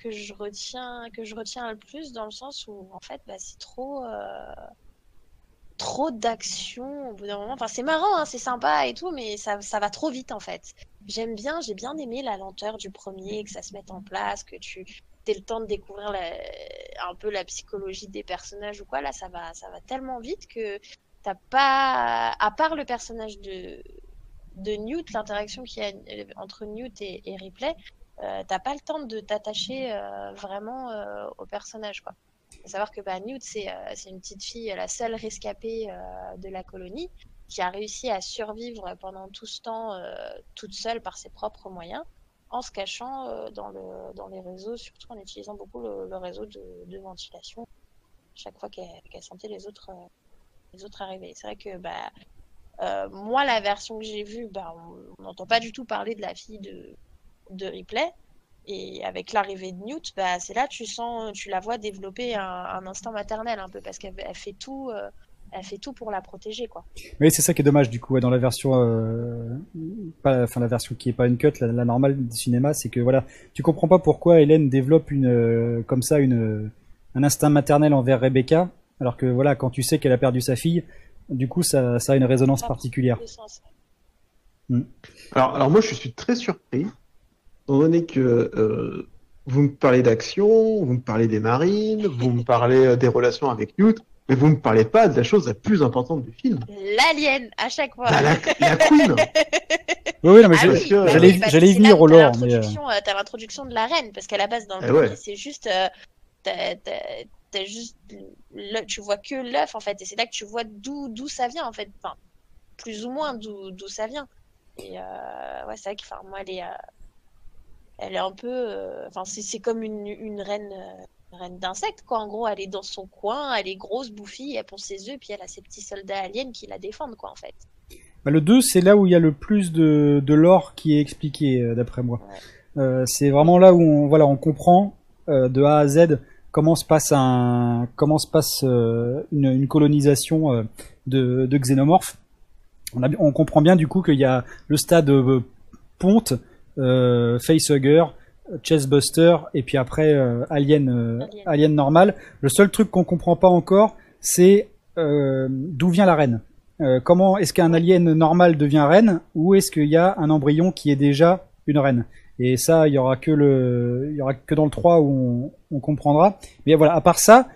C: que je retiens, que je retiens le plus dans le sens où en fait, bah, c'est trop, euh, trop d'action au bout d'un moment. Enfin c'est marrant, hein, c'est sympa et tout, mais ça, ça va trop vite en fait. J'aime bien, j'ai bien aimé la lenteur du premier, que ça se mette en place, que tu aies le temps de découvrir un peu la psychologie des personnages ou quoi. Là, ça va, ça va tellement vite que t'as pas, à part le personnage de de Newt, l'interaction qu'il y a entre Newt et Ripley, euh, t'as pas le temps de t'attacher euh, vraiment euh, au personnage, quoi. Faut savoir que bah, Newt, c'est euh, une petite fille, la seule rescapée de la colonie, qui a réussi à survivre pendant tout ce temps toute seule par ses propres moyens, en se cachant dans, le, dans les réseaux, surtout en utilisant beaucoup le, réseau de, ventilation, chaque fois qu'elle sentait les autres, les autres arriver. C'est vrai que bah, moi, la version que j'ai vue, bah, on n'entend pas du tout parler de la fille de, de Ripley. Et avec l'arrivée de Newt, bah, c'est là tu sens, tu la vois développer un, un instinct maternel un peu parce qu'elle elle fait tout, euh, elle fait tout pour la protéger quoi.
B: Oui, c'est ça qui est dommage du coup ouais, dans la version, euh, pas, enfin la version qui est pas une cut, la, la normale du cinéma, c'est que voilà, tu comprends pas pourquoi Hélène développe une, euh, comme ça, une, un instinct maternel envers Rebecca, alors que voilà, quand tu sais qu'elle a perdu sa fille, du coup ça, ça a une résonance
C: Ça
B: particulière.
C: Sens.
A: Alors, alors moi, je suis très surpris, étant donné que euh, vous me parlez d'action, vous me parlez des marines, vous me parlez euh, des relations avec Newt, mais vous me parlez pas de la chose la plus importante du film.
C: L'alien à chaque fois.
A: Bah, la, la Queen
B: Oui, oui, non, mais
C: Ah oui, bah
B: j'allais,
C: que
B: venir au lore,
C: T'as l'introduction de la reine, parce qu'à la base, dans le
A: Eh ouais.
C: c'est juste. euh, le- tu vois que l'œuf, en fait, et c'est là que tu vois d'où d'où ça vient, en fait. Enfin, plus ou moins d'où d'où ça vient. Et euh, ouais, c'est vrai que moi, elle est, euh, elle est un peu. euh, Enfin, c'est comme une, une reine. euh, une reine d'insectes, quoi. En gros, elle est dans son coin, elle est grosse, bouffie, elle pond ses œufs, puis elle a ses petits soldats aliens qui la défendent, quoi, en fait.
B: bah, le 2, c'est là où il y a le plus de, de lore qui est expliqué, euh, d'après moi. Euh, c'est vraiment là où on, voilà, on comprend euh, de A à Z comment se passe un, comment se passe euh, une, une colonisation de, de xénomorphes. On, a, on comprend bien du coup qu'il y a le stade ponte, facehugger, chestbuster et puis après euh, alien, euh,
C: Alien.
B: alien normal. Le seul truc qu'on comprend pas encore, c'est euh, d'où vient la reine. Euh, comment est-ce qu'un alien normal devient reine ou est-ce qu'il y a un embryon qui est déjà une reine? Et ça, il y aura que le, il y aura que dans le 3 où on, on comprendra. Mais voilà, à part ça,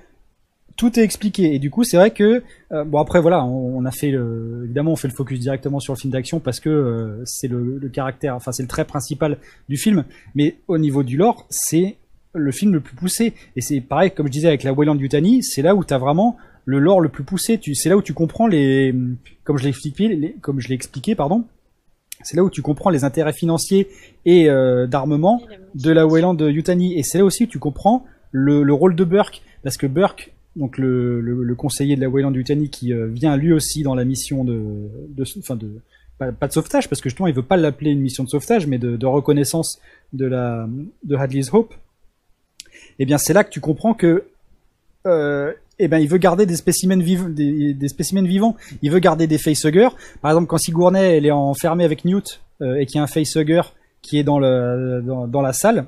B: tout est expliqué. Et du coup, c'est vrai que euh, bon après voilà, on, on a fait le, évidemment on fait le focus directement sur le film d'action parce que euh, c'est le, le caractère, enfin c'est le trait principal du film. Mais au niveau du lore, c'est le film le plus poussé. Et c'est pareil, comme je disais avec la Wayland Yutani, c'est là où t'as vraiment le lore le plus poussé. Tu, c'est là où tu comprends les, comme je l'ai expliqué, les- comme je l'ai expliqué, pardon. C'est là où tu comprends les intérêts financiers et euh, d'armement de la Wayland Yutani. Et c'est là aussi que tu comprends le, le rôle de Burke. Parce que Burke, donc le, le, le conseiller de la Wayland Yutani, qui euh, vient lui aussi dans la mission de, enfin de, pas, de sauvetage, parce que justement il veut pas l'appeler une mission de sauvetage, mais de, reconnaissance de la de Hadley's Hope. Eh bien, c'est là que tu comprends que, euh, eh ben, il veut garder des spécimens vivants, des, spécimens vivants. Il veut garder des facehuggers. Par exemple, quand Sigourney elle est enfermée avec Newt euh, et qu'il y a un facehugger qui est dans le dans la salle.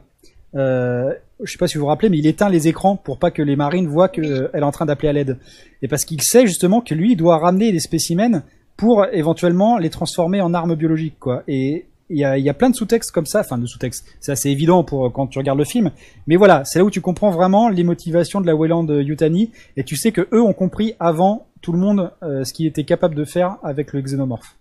B: Euh, je sais pas si vous vous rappelez, mais il éteint les écrans pour pas que les marines voient qu'elle est en train d'appeler à l'aide. Et parce qu'il sait justement que lui, il doit ramener des spécimens pour éventuellement les transformer en armes biologiques, quoi. Et il y a, plein de sous-textes comme ça, enfin de sous-textes. C'est assez évident pour quand tu regardes le film. Mais voilà, c'est là où tu comprends vraiment les motivations de la Wayland Yutani et tu sais que eux ont compris avant tout le monde euh, ce qu'ils étaient capables de faire avec le xénomorphe.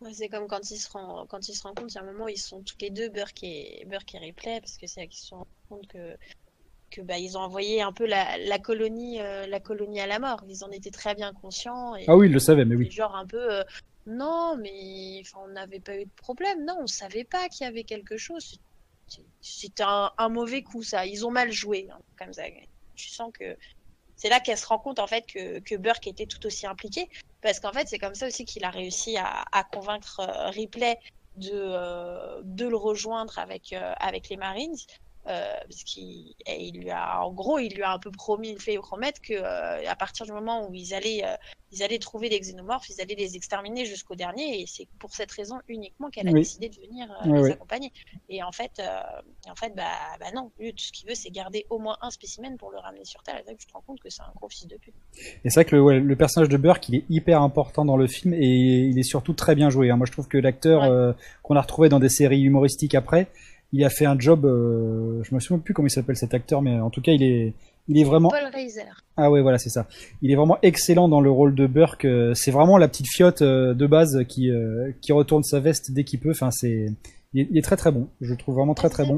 C: Ouais, c'est comme quand ils se rendent, quand ils se rencontrent, il y a un moment où ils sont tous les deux, Burke et, Burke et Ripley, parce que c'est là qu'ils se rendent compte que que bah, ils ont envoyé un peu la, la colonie, euh, la colonie à la mort. Ils en étaient très bien conscients. Et,
B: Ah oui, il le savait, mais oui.
C: Genre un peu, euh, non, mais on n'avait pas eu de problème. Non, on savait pas qu'il y avait quelque chose. C'est- C'était un, un mauvais coup, ça. Ils ont mal joué, hein, comme ça. Tu sens que c'est là qu'elle se rend compte en fait que, Burke était tout aussi impliqué, parce qu'en fait c'est comme ça aussi qu'il a réussi à, convaincre euh, Ripley de, euh, de le rejoindre avec, euh, avec les Marines. Euh, parce qu'il il lui a, en gros, il lui a un peu promis, il fait promettre que euh, à partir du moment où ils allaient, euh, ils allaient trouver les xénomorphes, ils allaient les exterminer jusqu'au dernier, et c'est pour cette raison uniquement qu'elle a
B: Oui.
C: décidé de venir les accompagner. Et en fait, en fait, bah, bah non, lui, tout ce qu'il veut, c'est garder au moins un spécimen pour le ramener sur Terre. Et là, tu te rends compte que c'est un gros fils de pute.
B: Et c'est vrai que le, ouais, le personnage de Burke, il est hyper important dans le film et il est surtout très bien joué. hein. Moi, je trouve que l'acteur
C: Ouais.
B: euh, qu'on a retrouvé dans des séries humoristiques après, il a fait un job. euh, je me souviens plus comment il s'appelle cet acteur, mais en tout cas, il est, il est vraiment.
C: Paul Reiser.
B: Ah ouais, voilà, c'est ça. Il est vraiment excellent dans le rôle de Burke. euh, C'est vraiment la petite fiotte euh, de base qui euh, qui retourne sa veste dès qu'il peut. Enfin, c'est il est, il est très très bon. Je le trouve vraiment très très bon.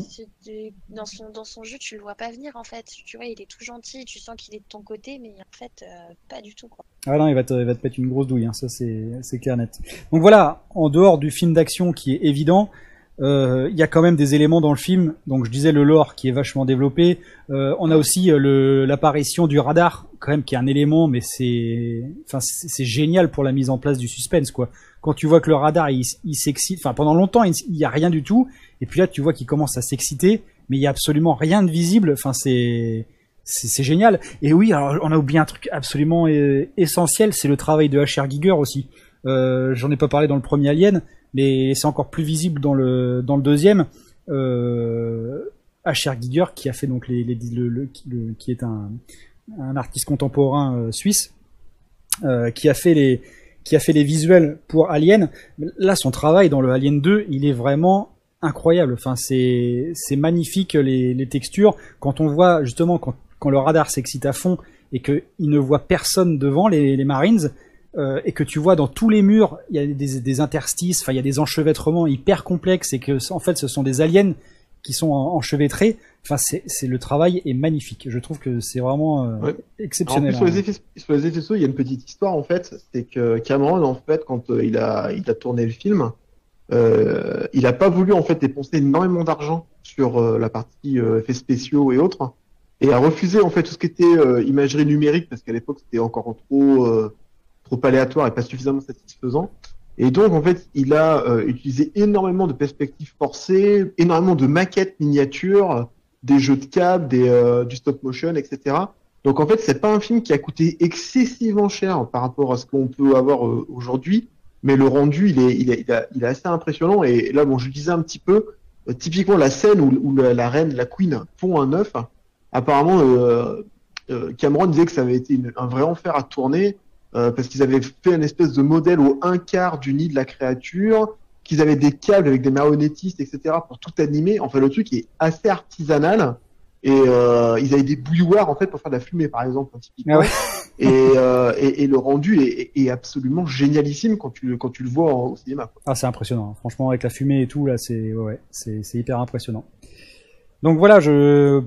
C: Dans son, dans son jeu, tu le vois pas venir en fait. Tu vois, il est tout gentil, tu sens qu'il est de ton côté, mais en fait, euh, pas du tout. Quoi.
B: Ah non, il va te, il va te mettre une grosse douille, hein, ça c'est, c'est clair net. Donc voilà, en dehors du film d'action qui est évident, euh, il y a quand même des éléments dans le film. Donc je disais le lore qui est vachement développé. Euh, on a aussi euh, l'apparition du radar, quand même qui est un élément, mais c'est, génial pour la mise en place du suspense quoi. Quand tu vois que le radar il, s'excite, enfin pendant longtemps il, il y a rien du tout, et puis là tu vois qu'il commence à s'exciter, mais il y a absolument rien de visible. Enfin c'est génial. Et oui, on a oublié un truc absolument essentiel, c'est le travail de H.R. Giger aussi. J'en ai pas parlé dans le premier Alien, mais c'est encore plus visible dans le dans le deuxième. Euh, H.R. Giger qui a fait donc les, les- le, le- le- qui est un, artiste contemporain euh, suisse, euh, qui a fait les qui a fait les visuels pour Alien. Là, son travail dans le Alien 2, il est vraiment incroyable. Enfin, c'est magnifique les, les textures. Quand on voit justement quand, quand le radar s'excite à fond et que il ne voit personne devant les, les Marines euh, et que tu vois dans tous les murs il y a des, des interstices, enfin il y a des enchevêtrements hyper complexes et que en fait ce sont des aliens qui sont en- enchevêtrés. Enfin, c'est c'est- le travail est magnifique. Je trouve que c'est vraiment euh,
A: Ouais. En
B: exceptionnel.
A: plus, sur
B: hein.
A: les effets, sur les effets spéciaux, il y a une petite histoire en fait. C'est que Cameron, en fait, quand euh, il a, il a tourné le film, il a pas voulu en fait dépenser énormément d'argent sur la partie effets spéciaux et autres, et a refusé en fait tout ce qui était imagerie numérique parce qu'à l'époque c'était encore trop, euh, trop aléatoire et pas suffisamment satisfaisant. Et donc en fait, il a euh, utilisé énormément de perspectives forcées, énormément de maquettes miniatures, des jeux de câbles, des, euh, du stop motion, etc. Donc en fait, c'est pas un film qui a coûté excessivement cher par rapport à ce qu'on peut avoir euh, aujourd'hui, mais le rendu, il est, il est, a- il est assez impressionnant. Et là, bon, je disais un petit peu, typiquement la scène où, la, reine, la queen, pond un œuf. Apparemment, Cameron disait que ça avait été un vrai enfer à tourner euh, parce qu'ils avaient fait une espèce de modèle au un quart du nid de la créature, qu'ils avaient des câbles avec des marionnettistes, etc. pour tout animer. Enfin, le truc est assez artisanal. Et euh, ils avaient des bouilloires en fait pour faire de la fumée par exemple hein, typiquement.
B: Ah ouais.
A: et, euh, et, et le rendu est, est absolument génialissime quand tu, le- quand tu le vois en- au cinéma. quoi.
B: Ah, c'est impressionnant. Franchement, avec la fumée et tout, là, c'est ouais, c'est hyper impressionnant. Donc voilà, je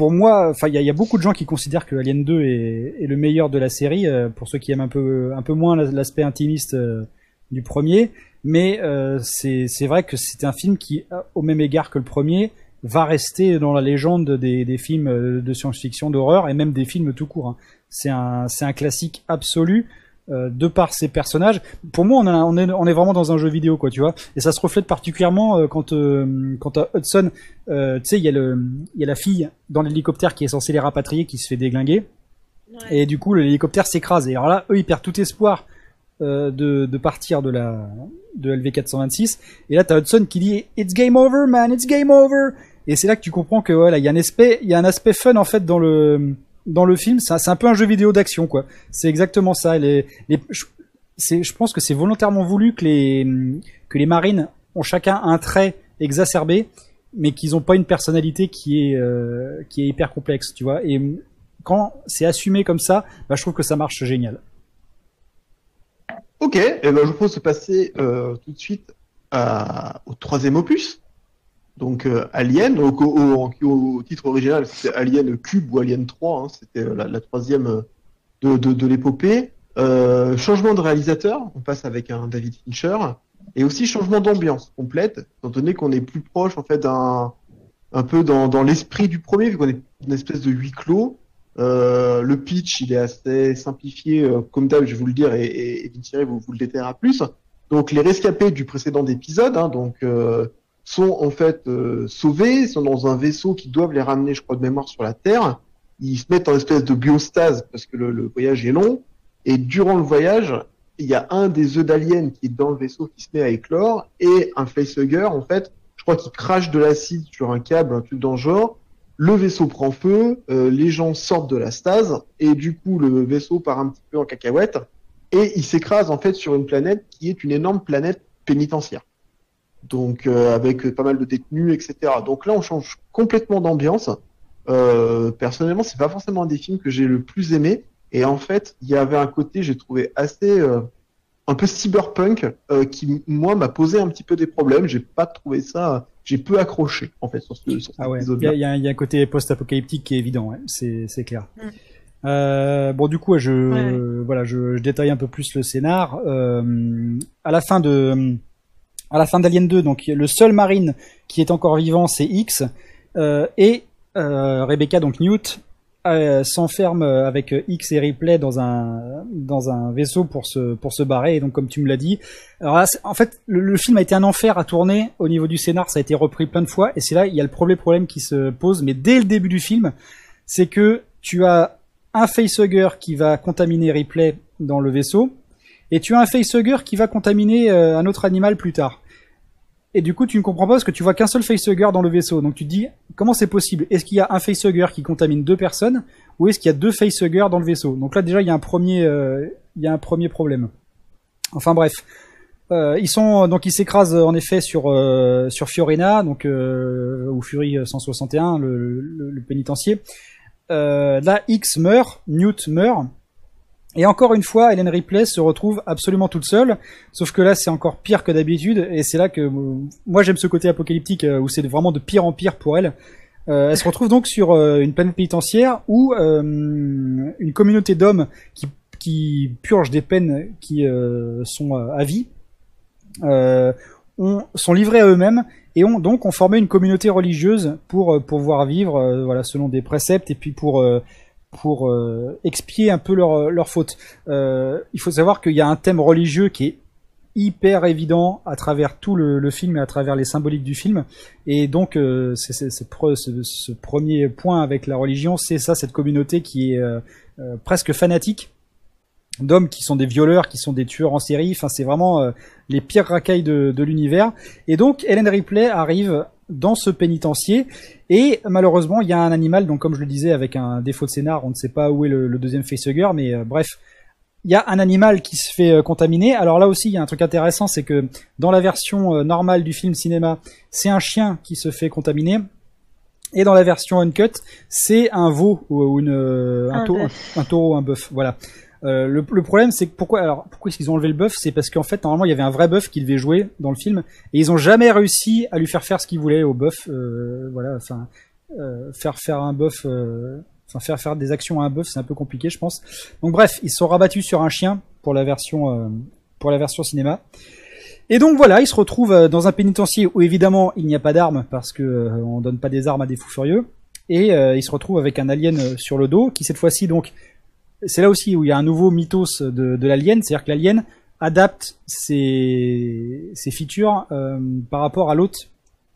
B: pour moi, enfin, il y a, beaucoup de gens qui considèrent que Alien 2 est, le meilleur de la série. euh, pour ceux qui aiment un peu un peu moins la- l'aspect intimiste euh, du premier, mais euh, c'est vrai que c'est un film qui, au même égard que le premier, va rester dans la légende des, films de science-fiction, d'horreur et même des films tout court. hein. C'est un un classique absolu de par ses personnages. Pour moi, on, a- on, est, on est vraiment dans un jeu vidéo, quoi, tu vois. Et ça se reflète particulièrement euh, quand, euh, quand à Hudson, euh, tu sais, il y, a le- y a la fille dans l'hélicoptère qui est censée les rapatrier, qui se fait déglinguer.
C: Ouais.
B: Et du coup, l'hélicoptère s'écrase. Et alors là, eux, ils perdent tout espoir euh, de, de partir de la de LV426. Et là, t'as Hudson qui dit It's game over, man, it's game over. Et c'est là que tu comprends que voilà, il y a un aspect, il y a un aspect fun en fait dans le dans le film. C'est un- peu un jeu vidéo d'action, quoi. C'est exactement ça. Je, pense que c'est volontairement voulu que les que les marines ont chacun un trait exacerbé, mais qu'ils n'ont pas une personnalité qui est euh, qui est hyper complexe, tu vois. Et quand c'est assumé comme ça, bah, je trouve que ça marche génial.
A: Ok, et ben, je propose de passer euh, tout de suite à- au troisième opus Donc euh, Alien, au, titre original c'était Alien Cube ou Alien 3, hein, c'était euh, la, troisième euh, de, l'épopée. Changement de réalisateur, on passe avec un David Fincher, et aussi changement d'ambiance complète, étant donné qu'on est plus proche en fait d'un un peu dans, dans l'esprit du premier, vu qu'on est une espèce de huis clos. Le pitch, il est assez simplifié, comme d'hab, je vais vous le dire, et, et, vous, vous le détaillera plus. Donc les rescapés du précédent épisode, hein, donc sont en fait euh, sauvés, sont dans un vaisseau qui doivent les ramener, je crois de mémoire, sur la Terre. Ils se mettent en espèce de biostase parce que le, le voyage est long. Et durant le voyage, il y a un des œufs d'alien qui est dans le vaisseau qui se met à éclore et un facehugger, en fait, je crois qu'il crache de l'acide sur un câble, un truc dans le genre. Le vaisseau prend feu, euh, les gens sortent de la stase et du coup le vaisseau part un petit peu en cacahuète et il s'écrase en fait sur une planète qui est une énorme planète pénitentiaire. Donc euh, avec pas mal de détenus, etc. Donc là on change complètement d'ambiance. Euh, personnellement, c'est pas forcément un des films que j'ai le plus aimé. Et en fait, il y avait un côté, j'ai trouvé assez euh, un peu cyberpunk euh, qui moi m'a posé un petit peu des problèmes. J'ai pas trouvé ça, j'ai peu accroché en fait sur ce sur
B: Ah ouais, il y, a- il y a un- il y a un côté post-apocalyptique qui est évident, ouais, c'est c'est clair.
C: Mm.
B: Euh, bon, du coup, je
C: Ouais.
B: voilà, je, je détaille un peu plus le scénar. Euh, à la fin de à la fin d'Alien 2, donc le seul marine qui est encore vivant, c'est X, euh, et euh, Rebecca, donc Newt, euh, s'enferme avec X et Ripley dans un dans un vaisseau pour se pour se barrer. Et donc, comme tu me l'as dit, alors là, en fait, le, le film a été un enfer à tourner au niveau du scénar. Ça a été repris plein de fois, et c'est là il y a le premier problème qui se pose. Mais dès le début du film, c'est que tu as un facehugger qui va contaminer Ripley dans le vaisseau, et tu as un facehugger qui va contaminer euh, un autre animal plus tard. Et du coup, tu ne comprends pas parce que tu vois qu'un seul facehugger dans le vaisseau. Donc tu te dis, comment c'est possible? Est-ce qu'il y a un facehugger qui contamine deux personnes ou est-ce qu'il y a deux facehuggers dans le vaisseau? Donc là, déjà, il y a un premier, euh, il y a un premier problème. Enfin bref, Euh, ils sont donc ils s'écrasent en effet sur euh, sur Fiorina, donc euh, ou Fury 161, le, le, le pénitencier. Euh, là, X meurt, Newt meurt. Et encore une fois, Helen Ripley se retrouve absolument toute seule, sauf que là c'est encore pire que d'habitude, et c'est là que euh, moi j'aime ce côté apocalyptique euh, où c'est vraiment de pire en pire pour elle. Euh, elle se retrouve donc sur une planète pénitentiaire où une communauté d'hommes qui, qui purgent des peines qui sont à vie ont, sont livrés à eux-mêmes et ont donc ont formé une communauté religieuse pour pouvoir vivre voilà selon des préceptes et puis pour pour euh, expier un peu leur leur faute. Euh, il faut savoir qu'il y a un thème religieux qui est hyper évident à travers tout le, le film et à travers les symboliques du film. Et donc euh, c'est c'est- c'est ce premier point avec la religion c'est ça cette communauté qui est euh, euh, presque fanatique d'hommes qui sont des violeurs qui sont des tueurs en série. Enfin c'est vraiment euh, les pires racailles de, de l'univers. Et donc Helen Ripley arrive dans ce pénitencier et malheureusement il y a un animal donc comme je le disais avec un défaut de scénar on ne sait pas où est le, le deuxième facehugger mais euh, bref il y a un animal qui se fait euh, contaminer. Alors là aussi, il y a un truc intéressant, c'est que dans la version euh, normale du film cinéma, c'est un chien qui se fait contaminer. Et dans la version uncut, c'est un veau ou ou une, un,
C: Un
B: tau-
C: bœuf.
B: un- un taureau, un bœuf. Voilà. Euh, le, le problème, c'est que pourquoi, alors pourquoi est-ce qu'ils ont enlevé le bœuf? C'est parce qu'en fait, normalement, il y avait un vrai bœuf qui devait jouer dans le film, et ils ont jamais réussi à lui faire faire ce qu'ils voulaient au bœuf. Euh, voilà, enfin, euh, faire faire un bœuf, euh, enfin faire faire des actions à un bœuf, c'est un peu compliqué, je pense. Donc bref, ils se sont rabattus sur un chien pour la version euh, pour la version cinéma. Et donc voilà, ils se retrouvent dans un pénitencier où évidemment il n'y a pas d'armes parce que on donne pas des armes à des fous furieux. Et ils se retrouvent avec un alien sur le dos qui cette fois-ci donc c'est là aussi où il y a un nouveau mythos de, de l'alien, c'est-à-dire que l'alien adapte ses, features euh, par rapport à l'autre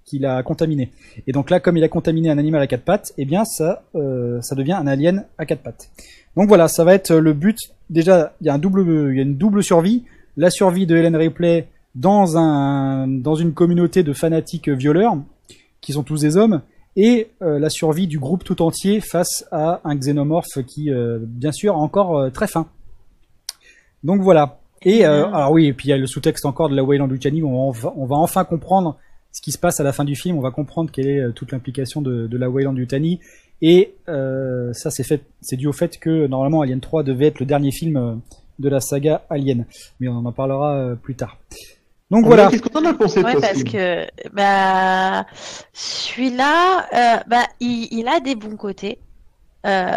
B: qu'il a contaminé. Et donc là, comme il a contaminé un animal à quatre pattes, eh bien ça, euh, devient un alien à quatre pattes. Donc voilà, ça va être le but. Déjà, il y a un double, il y a une double survie. La survie de Helen Ripley dans un, dans une communauté de fanatiques violeurs qui sont tous des hommes, et euh, la survie du groupe tout entier face à un xénomorphe qui, euh, bien sûr, a encore euh, très faim. Donc voilà. Et alors oui, et puis il y a le sous-texte encore de la Wayland Luciani où on va, on va enfin comprendre ce qui se passe à la fin du film. On va comprendre quelle est toute l'implication de, de la Wayland Yutani. Et euh, ça, c'est fait, c'est dû au fait que normalement Alien 3 devait être le dernier film de la saga Alien, mais on en parlera plus tard. Donc voilà.
A: Qu'est-ce que t'en as pensé,
C: Ouais, parce que bah celui-là, euh, bah il, il a des bons côtés, Euh,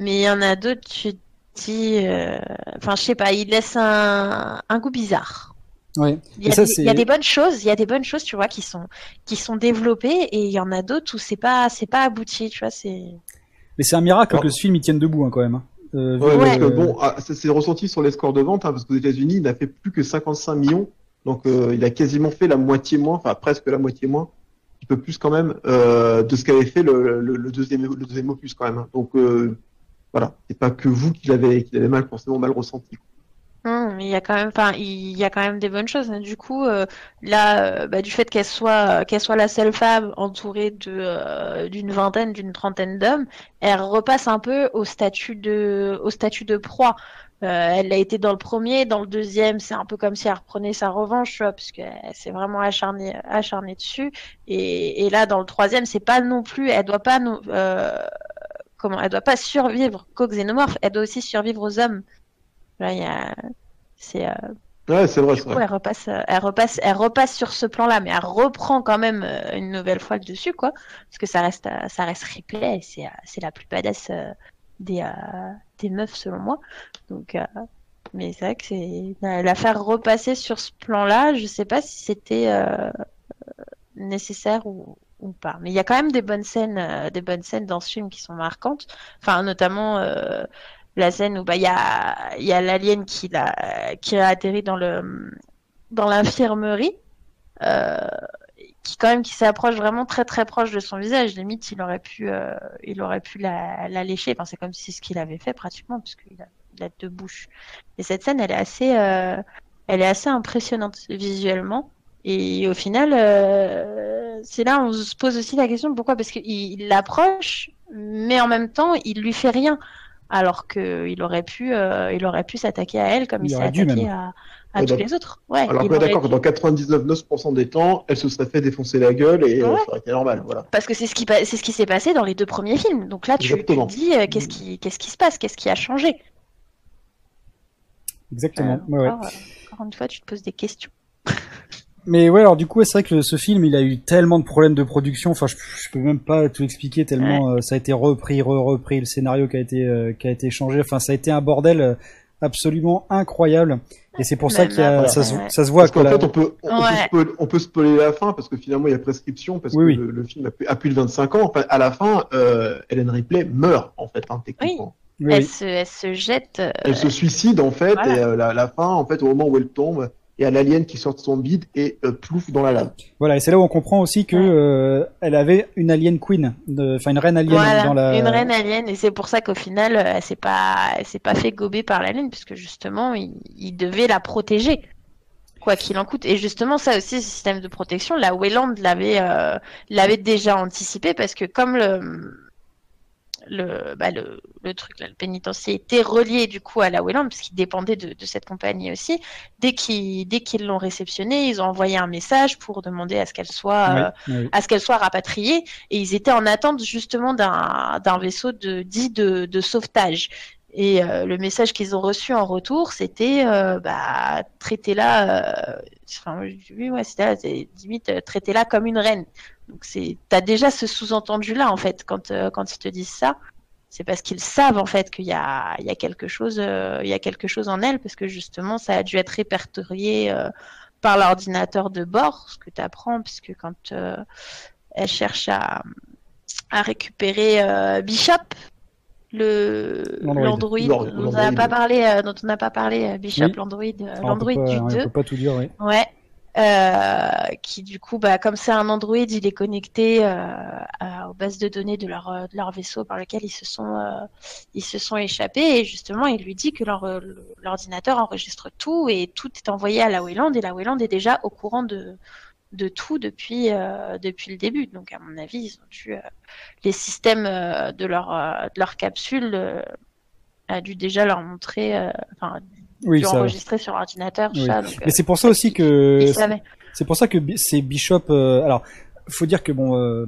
C: mais il y en a d'autres. Tu te dis, euh, enfin je sais pas, il laisse un, un goût bizarre.
B: Ouais.
C: Il y, a
B: ça,
C: des, il y a
B: c'est-
C: des bonnes choses, il y a des bonnes choses, tu vois, qui sont qui sont développées, et il y en a d'autres où c'est pas c'est pas abouti, tu vois, c'est.
B: Mais c'est un miracle que ce film il tienne debout hein, quand même. hein. Euh,
A: Ouais, parce
B: que-
A: que bon, ah, ça s'est ressenti sur les scores de vente, hein, parce qu'aux États-Unis, il n'a fait plus que 55 millions, donc euh, il a quasiment fait la moitié moins, enfin presque la moitié moins, un peu plus quand même, euh, de ce qu'avait fait le, deuxième, le deuxième opus quand même. hein. Donc euh, voilà, c'est pas que vous qui l'avez mal forcément mal ressenti.
C: Il y a quand même, des bonnes choses. hein. Du coup, là, bah, du fait qu'elle soit, soit la seule femme entourée d'une vingtaine, d'une trentaine d'hommes, elle repasse un peu au statut de, au statut de proie. Euh, elle a été dans le premier, dans le deuxième, c'est un peu comme si elle reprenait sa revanche, parce qu'elle s'est vraiment acharnée, acharnée dessus. Et, et là, dans le troisième, c'est pas non plus, elle doit pas, non- euh, comment, elle doit pas survivre qu'aux xénomorphes, elle doit aussi survivre aux hommes. Là, il y a, c'est, euh,
A: Ouais, c'est vrai,
C: du coup,
A: vrai.
C: elle repasse, euh, elle repasse, elle repasse sur ce plan-là, mais elle reprend quand même euh, une nouvelle fois le dessus, quoi, parce que ça reste, euh, ça reste Ripley, et c'est, euh, c'est la plus badass euh, des, euh, des meufs selon moi. Donc, euh, mais c'est vrai que c'est la faire repasser sur ce plan-là, je sais pas si c'était euh, nécessaire ou, ou pas. Mais il y a quand même des bonnes scènes, euh, des bonnes scènes dans ce film qui sont marquantes. Enfin, notamment euh, la scène où bah il y a, il y a l'alien qui l'a, qui a atterri dans le, dans l'infirmerie. Qui quand même qui s'approche vraiment très très proche de son visage. Limite il aurait pu euh, il aurait pu la, la lécher. Enfin c'est comme si c'est ce qu'il avait fait pratiquement parce qu'il a, il a deux bouches. Et cette scène elle est assez euh, elle est assez impressionnante visuellement. Et au final euh, c'est là on se pose aussi la question pourquoi? Parce qu'il il l'approche mais en même temps il lui fait rien. Alors que il aurait pu euh, il aurait pu s'attaquer à elle comme
B: Il
C: il, s'est attaqué à, à
A: Ouais,
C: tous
A: donc-
C: les autres ouais
A: Alors ouais,
C: aurait
A: d'accord,
C: dû.
A: dans 99,9% des temps, elle se serait fait défoncer la gueule et euh,
C: Ouais.
A: ça aurait été normal, voilà.
C: Parce que c'est ce qui c'est ce qui s'est passé dans les deux premiers films. Donc là, tu, tu
A: Exactement.
C: te dis euh, qu'est-ce qui qu'est-ce qui se passe, qu'est-ce qui a changé?
B: Exactement.
C: Euh,
B: ouais, ouais.
C: encore, encore une fois, tu te poses des questions.
B: Mais ouais, alors du coup, c'est vrai que ce film, il a eu tellement de problèmes de production. Enfin, je, je peux même pas tout expliquer tellement euh, ça a été repris, re-repris, le scénario qui a été euh, qui a été changé. Enfin, ça a été un bordel absolument incroyable. Et c'est pour ça
C: Même
B: qu'il y a,
C: après,
B: ça, se,
C: ouais.
B: ça se voit
A: Parce
B: que
A: qu'en fait, on peut, on,
C: Ouais.
A: peut spoiler, on peut spoiler la fin parce que finalement il y a prescription parce
B: Oui,
A: que
B: oui.
A: Le, le film a plus, a plus de 25 ans. Enfin, à la fin, euh, Helen Ripley meurt en fait, hein, techniquement.
B: oui,
C: elle, se, elle se jette. euh,
A: Elle se suicide en fait
C: Voilà.
A: et euh, la, la fin, en fait, au moment où elle tombe, il y a l'alien qui sort de son bide et euh, plouf dans la lave.
B: Voilà, et c'est là où on comprend aussi que
C: Ouais.
B: euh, elle avait une alien queen, de- enfin une reine alien
C: voilà,
B: dans la.
C: une reine alien, et c'est pour ça qu'au final, euh, elle s'est pas, elle s'est pas fait gober par l'alien, puisque justement, il, il devait la protéger, quoi qu'il en coûte. Et justement, ça aussi, ce système de protection, la Wayland l'avait, euh, l'avait déjà anticipé, parce que comme le, le, bah, le, le truc, là, le pénitencier était relié du coup à la Wayland, puisqu'il dépendait de, de cette compagnie aussi. Dès qu'ils, dès qu'ils l'ont réceptionné, ils ont envoyé un message pour demander à ce qu'elle soit, euh,
B: Oui,
C: à ce qu'elle soit rapatriée et ils étaient en attente justement d'un d'un vaisseau de dit de, de sauvetage. Et euh, le message qu'ils ont reçu en retour, c'était euh, bah traitez-la, euh, enfin oui ouais c'était limite euh, traitez-la comme une reine. Donc c'est t'as déjà ce sous-entendu là en fait quand euh, quand ils te disent ça, c'est parce qu'ils savent en fait qu'il y a il y a quelque chose euh, il y a quelque chose en elle parce que justement ça a dû être répertorié euh, par l'ordinateur de bord, ce que tu apprends, puisque quand euh, elle cherche à, à récupérer euh, Bishop, le
B: L'android.
A: L'or-
C: dont on n'a pas parlé, euh, dont on n'a pas parlé, euh, Bishop,
B: Oui.
C: l'android, euh,
B: on
C: l'android du
B: on
C: 2.
B: peut pas tout dire, oui.
C: Ouais. Euh, qui du coup, bah, comme c'est un Android, il est connecté euh, à- aux bases de données de leur, euh, de leur vaisseau par lequel ils se sont, ils se sont échappés. Et justement, il lui dit que l'ordinateur enregistre tout et tout est envoyé à la Wayland. Et la Wayland est déjà au courant de, de tout depuis, euh, depuis le début. Donc, à mon avis, ils ont dû, euh, les systèmes euh, de, leur, de leur capsule a dû déjà leur montrer, enfin,
B: Oui, ça.
C: enregistrer sur ordinateur,
B: Oui.
C: ça. Donc,
B: Mais c'est pour ça aussi que c'est pour ça que c'est Bishop. euh, alors, faut dire que bon, euh,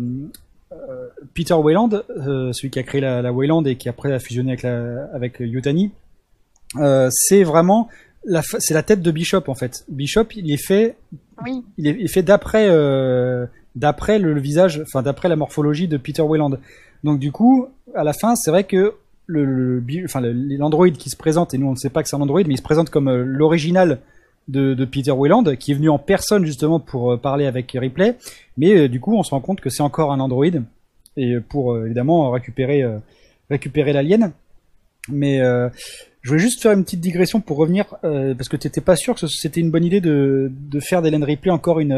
B: euh, Peter Wayland, euh, celui qui a créé la, la Wayland et qui après a fusionné avec la, avec Yutani, euh, c'est vraiment c'est la tête de Bishop en fait. Bishop, il est fait,
C: Oui.
B: il est, il est fait d'après, euh, d'après le, le visage, enfin d'après la morphologie de Peter Weyland. Donc du coup, à la fin, c'est vrai que le, enfin le- l'android qui se présente et nous on ne sait pas que c'est un android, mais il se présente comme euh, l'original de, de Peter Weyland, qui est venu en personne justement pour euh, parler avec Ripley. Mais euh, du coup, on se rend compte que c'est encore un android et pour évidemment récupérer récupérer l'alien. Mais euh, je voulais juste faire une petite digression pour revenir euh, parce que t'étais pas sûr que c'était une bonne idée de, de faire d'Hélène Ripley encore une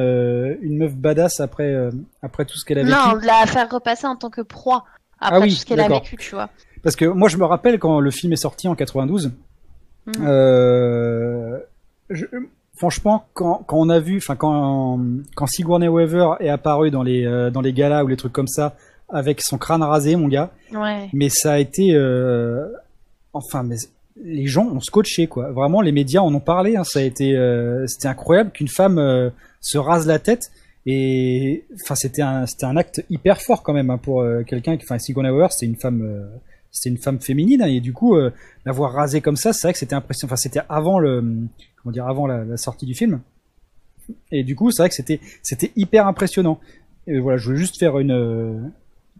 B: une meuf badass après euh, après tout ce qu'elle a vécu.
C: Non, de la faire repasser en tant que proie après
B: Ah oui,
C: tout ce qu'elle a vécu, tu vois.
B: Parce que moi je me rappelle quand le film est sorti en 92.
C: Mhm.
B: Euh, je- franchement, quand, quand on a vu, enfin quand quand Sigourney Weaver est apparue dans les euh, dans les galas ou les trucs comme ça avec son crâne rasé, mon gars,
C: Ouais.
B: mais ça a été, euh, enfin, mais les gens ont scotché quoi. Vraiment, les médias en ont parlé. hein. Ça a été, c'était incroyable qu'une femme se rase la tête. Et enfin, c'était un, c'était un acte hyper fort quand même hein, pour quelqu'un. Enfin, Sigourney Weaver, c'est une femme, c'est une femme féminine hein, et du coup, euh, l'avoir rasée comme ça, c'est vrai que c'était impressionnant. Enfin, c'était avant le, comment dire, avant la, la sortie du film. Et du coup, c'est vrai que c'était, c'était hyper impressionnant. Et voilà, je voulais juste faire une, euh,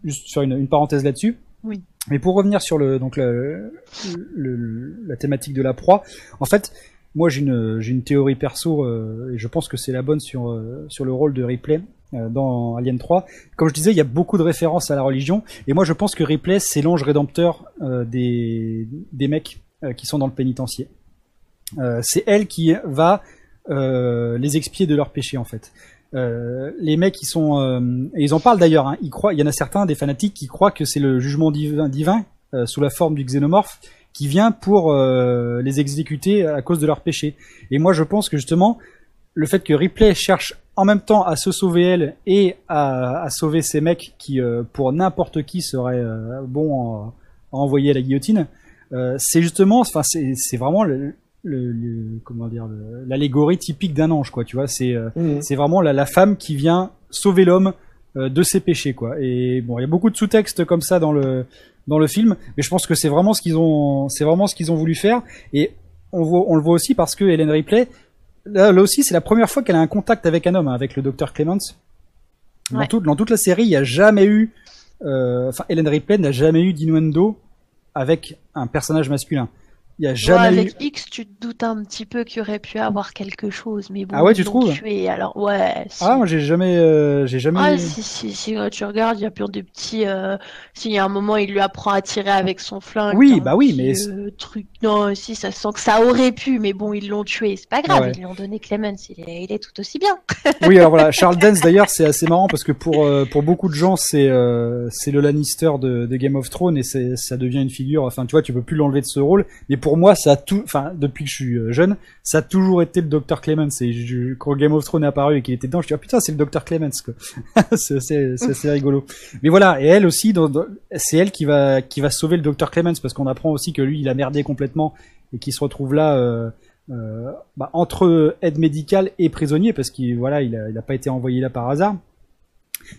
B: juste faire une, une parenthèse là-dessus.
C: Oui.
B: Mais pour revenir sur le donc le, le- la thématique de la proie, en fait, moi j'ai une théorie perso euh, et je pense que c'est la bonne sur euh, sur le rôle de Ripley euh, dans Alien 3. Comme je disais, il y a beaucoup de références à la religion et moi je pense que Ripley c'est l'ange rédempteur des des mecs qui sont dans le pénitencier. C'est elle qui va les expier de leurs péchés en fait. Les mecs ils sont ils en parlent d'ailleurs hein, ils croient il y en a certains des fanatiques qui croient que c'est le jugement divin, divin sous la forme du xénomorphe qui vient pour euh, les exécuter à cause de leurs péchés. Et moi je pense que justement le fait que Ripley cherche en même temps à se sauver elle et à, à sauver ces mecs qui euh, pour n'importe qui seraient euh, bons à, à envoyer à la guillotine euh, c'est justement enfin c'est c'est vraiment le, le, le- comment dire l'allégorie typique d'un ange quoi tu vois. C'est euh,
A: Mhm.
B: c'est vraiment la, la femme qui vient sauver l'homme euh, de ses péchés quoi. Et bon il y a beaucoup de sous-textes comme ça dans le dans le film mais je pense que c'est vraiment ce qu'ils ont c'est vraiment ce qu'ils ont voulu faire. Et on voit on le voit aussi parce que Hélène Ripley là, là aussi c'est la première fois qu'elle a un contact avec un homme hein, avec le docteur Clements. Dans,
C: Ouais.
B: tout- dans toute la série il n'y a jamais eu euh, enfin Hélène Ripley n'a jamais eu d'innuendo avec un personnage masculin il y a
C: Ouais,
B: jamais eu
C: avec X, tu te doutes un petit peu qu'il aurait pu avoir quelque chose, mais bon,
B: Ah ouais, tu
C: ils l'ont
B: trouves
C: tué, alors ouais. si.
B: ah moi j'ai jamais euh, j'ai jamais
C: Ah, si, si, si, quand tu regardes, il y a plein de petits. Euh... S'il y a un moment, il lui apprend à tirer avec son flingue.
B: Oui, bah oui, mais-
C: euh, truc. Non, si, ça sent que ça aurait pu, mais bon, ils l'ont tué. C'est pas grave,
B: Ouais.
C: ils lui ont donné Clemens. Il est, il est tout aussi bien.
B: Oui, alors voilà, Charles Dance d'ailleurs, c'est assez marrant parce que pour euh, pour beaucoup de gens, c'est euh, c'est le Lannister de, de Game of Thrones et ça devient une figure. Enfin, tu vois, tu peux plus l'enlever de ce rôle. Mais pour moi, ça a tout. Enfin, depuis que je suis euh, jeune, ça a toujours été le Dr Clemens. Et quand Game of Thrones est apparu et qu'il était dedans, je me suis dit ah, putain, c'est le Dr Clemens. c'est assez rigolo. Mais voilà, et elle aussi, c'est elle qui va qui va sauver le Dr Clemens parce qu'on apprend aussi que lui, il a merdé complètement et qu'il se retrouve là. Euh, euh, bah, entre aide médicale et prisonnier parce qu'il voilà il a, pas été envoyé là par hasard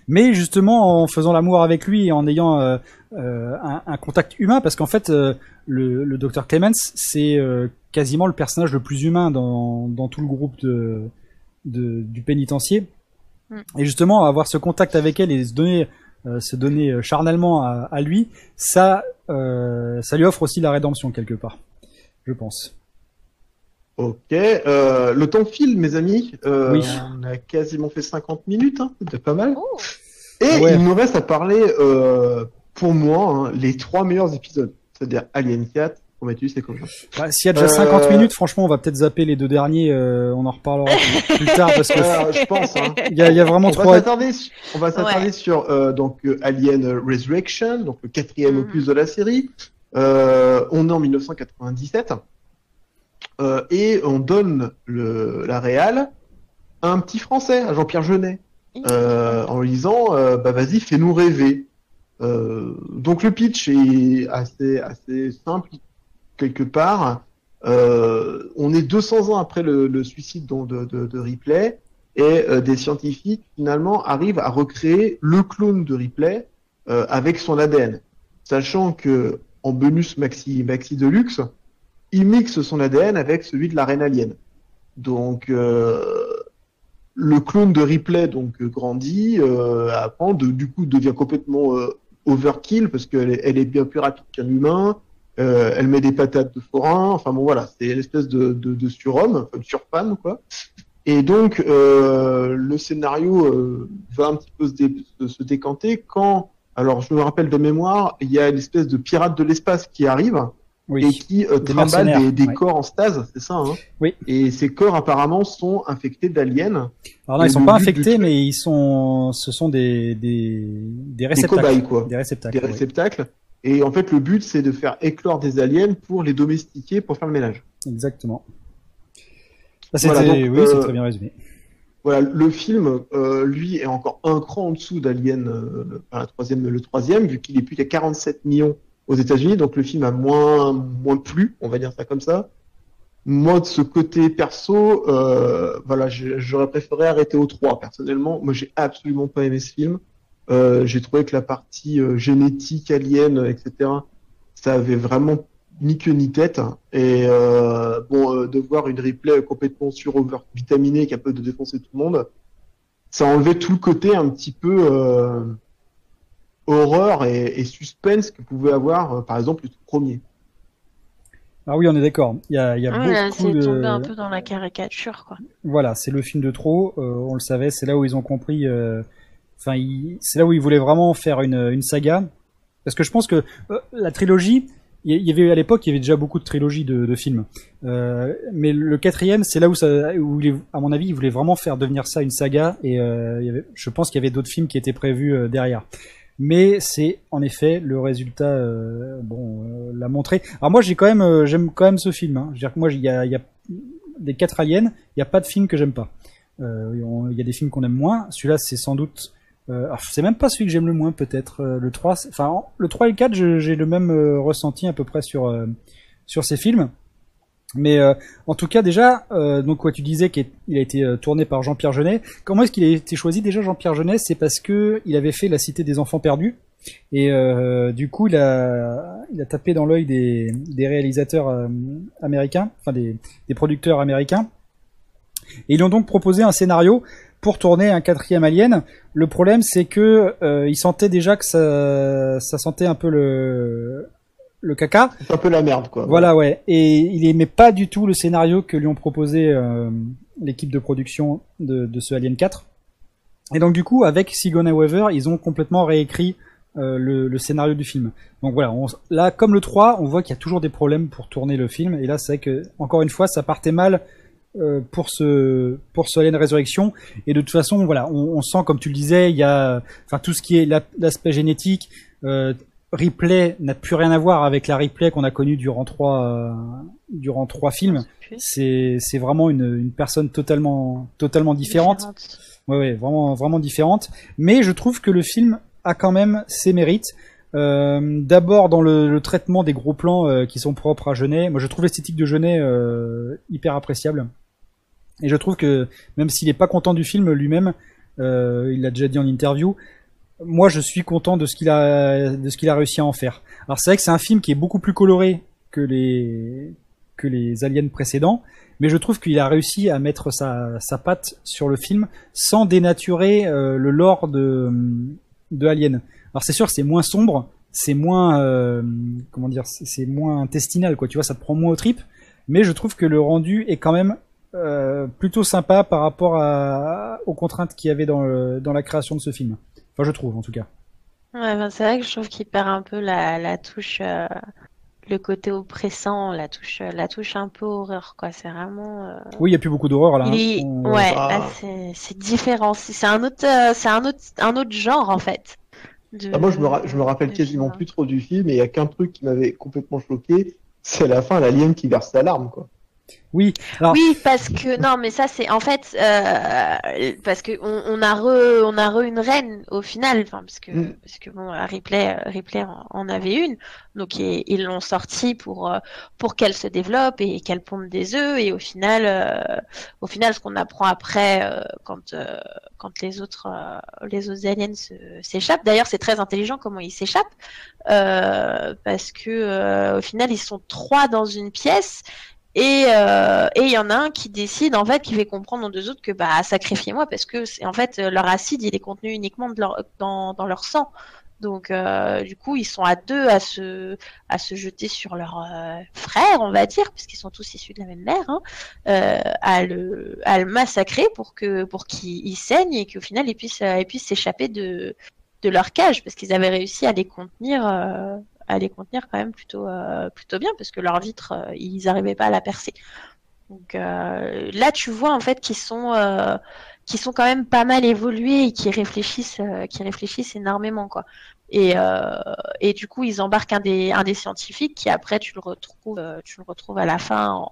B: mais justement en faisant l'amour avec lui et en ayant un, contact humain parce qu'en fait le, le docteur Clemens c'est euh, quasiment le personnage le plus humain dans, dans tout le groupe de, de du pénitencier
C: Mm.
B: et justement avoir ce contact avec elle et se donner euh, se donner euh, charnellement à, à lui ça euh, ça lui offre aussi la rédemption quelque part je pense
A: Ok, euh, le temps file, mes amis. Euh,
B: Oui.
A: On a quasiment fait 50 minutes, hein, c'est déjà pas mal.
D: Oh.
A: Et
B: ouais.
A: il nous reste à parler, euh, pour moi, hein, les trois meilleurs épisodes. C'est-à-dire Alien 4, Prometheus et Covenant.
B: Bah, S'il y a déjà
A: Euh,
B: 50 minutes, franchement, on va peut-être zapper les deux derniers. euh, on en reparlera plus tard parce que
A: Euh, je pense. Hein.
B: il y a, il y a vraiment
A: On va
B: trop.
A: s'attarder, su- on va s'attarder
D: Ouais.
A: sur euh, donc euh, Alien Resurrection, donc le quatrième
D: Mhm.
A: opus de la série. Euh, on est en 1997 euh, et on donne le, la réal à un petit Français, à Jean-Pierre Jeunet, euh, en lui disant euh, bah vas-y fais-nous rêver. Euh, donc le pitch est assez assez simple quelque part. Euh, on est 200 ans après le, suicide de, de, Ripley et euh, des scientifiques finalement arrivent à recréer le clone de Ripley avec son ADN, sachant que en bonus maxi maxi deluxe, il mixe son ADN avec celui de la reine alien. Donc, le clone de Ripley donc grandit, apprend, du coup devient complètement overkill parce qu'elle elle est bien plus rapide qu'un humain. Euh, elle met des patates de forain. Enfin bon voilà, c'est l'espèce de, de, de surhomme, enfin, surfemme quoi. Et donc euh, le scénario euh, va un petit peu se décanter quand, alors je me rappelle de mémoire, il y a l'espèce de pirate de l'espace qui arrive et qui euh,
B: Des
A: trimballe des, des
B: ouais.
A: corps en stase, c'est ça hein
B: Oui.
A: Et ces corps apparemment sont infectés d'aliens,
B: Alors
A: Et
B: ils sont
A: le
B: pas
A: du
B: infectés, mais ils sont, ce sont des, des, des
A: des
B: réceptacles.
A: cobayes quoi.
B: Des réceptacles.
A: des
B: oui.
A: réceptacles. Et en fait, le but, c'est de faire éclore des aliens pour les domestiquer, pour faire le ménage.
B: Exactement. C'était,
A: Voilà, donc,
B: oui, c'est
A: euh,
B: très bien résumé.
A: Voilà, le film, euh, lui, est encore un cran en dessous d'Alien, euh, enfin, la troisième, le troisième, vu qu'il est plus qu'à 47 millions aux États-Unis, donc le film a moins, moins plu, on va dire ça comme ça. Moi, de ce côté perso, euh, voilà, j'aurais préféré arrêter au 3, personnellement. Moi, j'ai absolument pas aimé ce film. Euh, j'ai trouvé que la partie euh, génétique, alien, etc., ça avait vraiment ni queue ni tête. Et euh, bon, euh, de voir une replay complètement sur over vitaminée capable de défoncer tout le monde, ça enlevait tout le côté un petit peu euh, horreur et, et suspense que pouvait avoir, euh, par exemple, le tout premier.
B: Ah oui, on est d'accord. Il y a, il y a
C: Ouais, là,
B: beaucoup
C: c'est
B: de.
C: tombé un peu dans la caricature, quoi.
B: Voilà, c'est le film de trop. euh, on le savait. C'est là où ils ont compris. euh, Enfin, ils- c'est là où ils voulaient vraiment faire une, une saga. Parce que je pense que euh, la trilogie, il y- avait à l'époque, il y avait déjà beaucoup de trilogies de, de films. Euh, mais le quatrième, c'est là où, ça, où il est- à mon avis, ils voulaient vraiment faire devenir ça une saga. Et euh, il y avait, je pense qu'il y avait d'autres films qui étaient prévus euh, derrière. Mais c'est en effet le résultat, euh, bon, euh, l'a montré. Alors moi, j'ai quand même, euh, j'aime quand même ce film. Hein. Je veux dire que moi, il y a, des quatre aliens, il n'y a pas de film que j'aime pas. Il y a des films qu'on aime moins. Celui-là, c'est sans doute. Alors, c'est même pas celui que j'aime le moins, peut-être. Le 3, c'est- enfin, en- le 3 et le 4, je- j'ai le même ressenti à peu près sur, sur ces films. Mais euh, en tout cas, déjà, euh, donc quoi tu disais qu'il a été euh, tourné par Jean-Pierre Jeunet. Comment est-ce qu'il a été choisi déjà Jean-Pierre Jeunet? C'est parce que il avait fait La Cité des Enfants Perdus. Et euh, du coup, il a, il a tapé dans l'œil des, des réalisateurs euh, américains, enfin des, des producteurs américains. Et ils ont donc proposé un scénario pour tourner un quatrième Alien. Le problème, c'est que il sentait déjà que ça, ça sentait un peu le, le caca.
A: C'est un peu la merde, quoi.
B: Voilà, ouais. Et il aimait pas du tout le scénario que lui ont proposé euh, l'équipe de production de, de ce Alien 4. Et donc du coup, avec Sigourney Weaver, ils ont complètement réécrit euh, le, le scénario du film. Donc voilà, on- là, comme le 3, on voit qu'il y a toujours des problèmes pour tourner le film. Et là, c'est vrai que, encore une fois, ça partait mal euh, pour ce pour ce Alien Résurrection. Et de toute façon, voilà, on, on sent, comme tu le disais, il y a, enfin, tout ce qui est la- l'aspect génétique. Euh, Ripley n'a plus rien à voir avec la Ripley qu'on a connue durant trois euh, durant trois films. C'est c'est vraiment une, une personne totalement totalement différente. Ouais, ouais, vraiment, vraiment différente. Mais je trouve que le film a quand même ses mérites. Euh, D'abord dans le, le traitement des gros plans euh, qui sont propres à Genet. Moi, je trouve l'esthétique de Genet euh, hyper appréciable. Et je trouve que même s'il est pas content du film lui-même, euh, il l'a déjà dit en interview. Moi, je suis content de ce qu'il a de ce qu'il a réussi à en faire. Alors c'est vrai que c'est un film qui est beaucoup plus coloré que les que les aliens précédents, mais je trouve qu'il a réussi à mettre sa, sa patte sur le film sans dénaturer euh, le lore de, de Alien. Alors c'est sûr, c'est moins sombre, c'est moins euh, comment dire, c'est moins intestinal quoi. Tu vois, ça te prend moins aux tripes, mais je trouve que le rendu est quand même euh, plutôt sympa par rapport à, aux contraintes qu'il y avait dans, le- dans la création de ce film. Enfin, je trouve en tout cas.
C: Ouais, ben, c'est vrai que je trouve qu'il perd un peu la, la touche, euh, le côté oppressant, la touche, la touche un peu horreur, quoi. C'est vraiment. euh,
B: Oui, il y a plus beaucoup d'horreur là. hein.
C: il est-
B: On-
C: Ouais,
A: Ah.
C: là c'est c'est différent. C'est un autre, euh, c'est un autre, un autre genre en fait. de-
A: Ah, moi, je me, ra- je me rappelle quasiment
C: film.
A: plus trop du film, et il y a qu'un truc qui m'avait complètement choqué, c'est à la fin l'alien qui verse sa larme, quoi.
B: Oui. Alors,
C: Oui, parce que non, mais ça c'est en fait euh, parce que on, on a re, on a re une reine au final, enfin parce que
A: Mm.
C: parce que bon, euh, Ripley, euh, Ripley en, en avait une, donc ils ils l'ont sortie pour euh, pour qu'elle se développe et qu'elle ponde des œufs et au final, euh, au final, ce qu'on apprend après euh, quand euh, quand les autres euh, les autres aliens s'échappent. D'ailleurs, c'est très intelligent comment ils s'échappent euh, parce que euh, au final, ils sont trois dans une pièce. Et euh, et il y en a un qui décide en fait qui fait comprendre aux deux autres que bah sacrifiez-moi parce que c'est en fait leur acide il est contenu uniquement de leur, dans leur sang. Donc euh, du coup ils sont à deux à se à se jeter sur leur euh, frère on va dire puisqu'ils sont tous issus de la même mère hein, euh, à le à le massacrer pour que pour qu'il il saigne et qu'au final ils puissent euh, ils puissent s'échapper de de leur cage parce qu'ils avaient réussi à les contenir à les contenir quand même plutôt euh, plutôt bien parce que leur vitre euh, ils n'arrivaient pas à la percer. Donc euh, là tu vois en fait qu'ils sont sont quand même pas mal évolués et qui réfléchissent qui réfléchissent énormément quoi. Et et du coup ils embarquent un des un des scientifiques qui après tu le retrouves tu le retrouves à la fin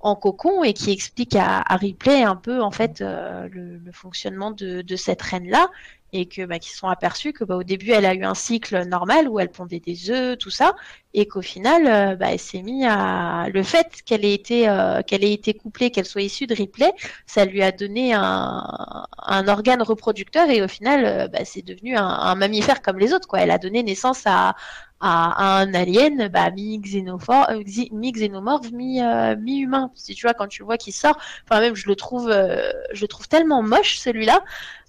C: en cocon et qui explique à, à Ripley un peu en fait le, le fonctionnement de, de cette reine là et que bah, qu'ils sont aperçus que bah, au début elle a eu un cycle normal où elle pondait des œufs tout ça et qu'au final euh, bah, elle s'est mis à le fait qu'elle ait été euh, qu'elle ait été couplée qu'elle soit issue de Ripley ça lui a donné un, un organe reproducteur et au final euh, bah, c'est devenu un, un mammifère comme les autres quoi elle a donné naissance à à, un alien bah, euh, mi-xénomorphe, mi, euh, mi-humain. Si tu vois, quand tu le vois qu'il sort, enfin même je le trouve, euh, je le trouve tellement moche celui-là.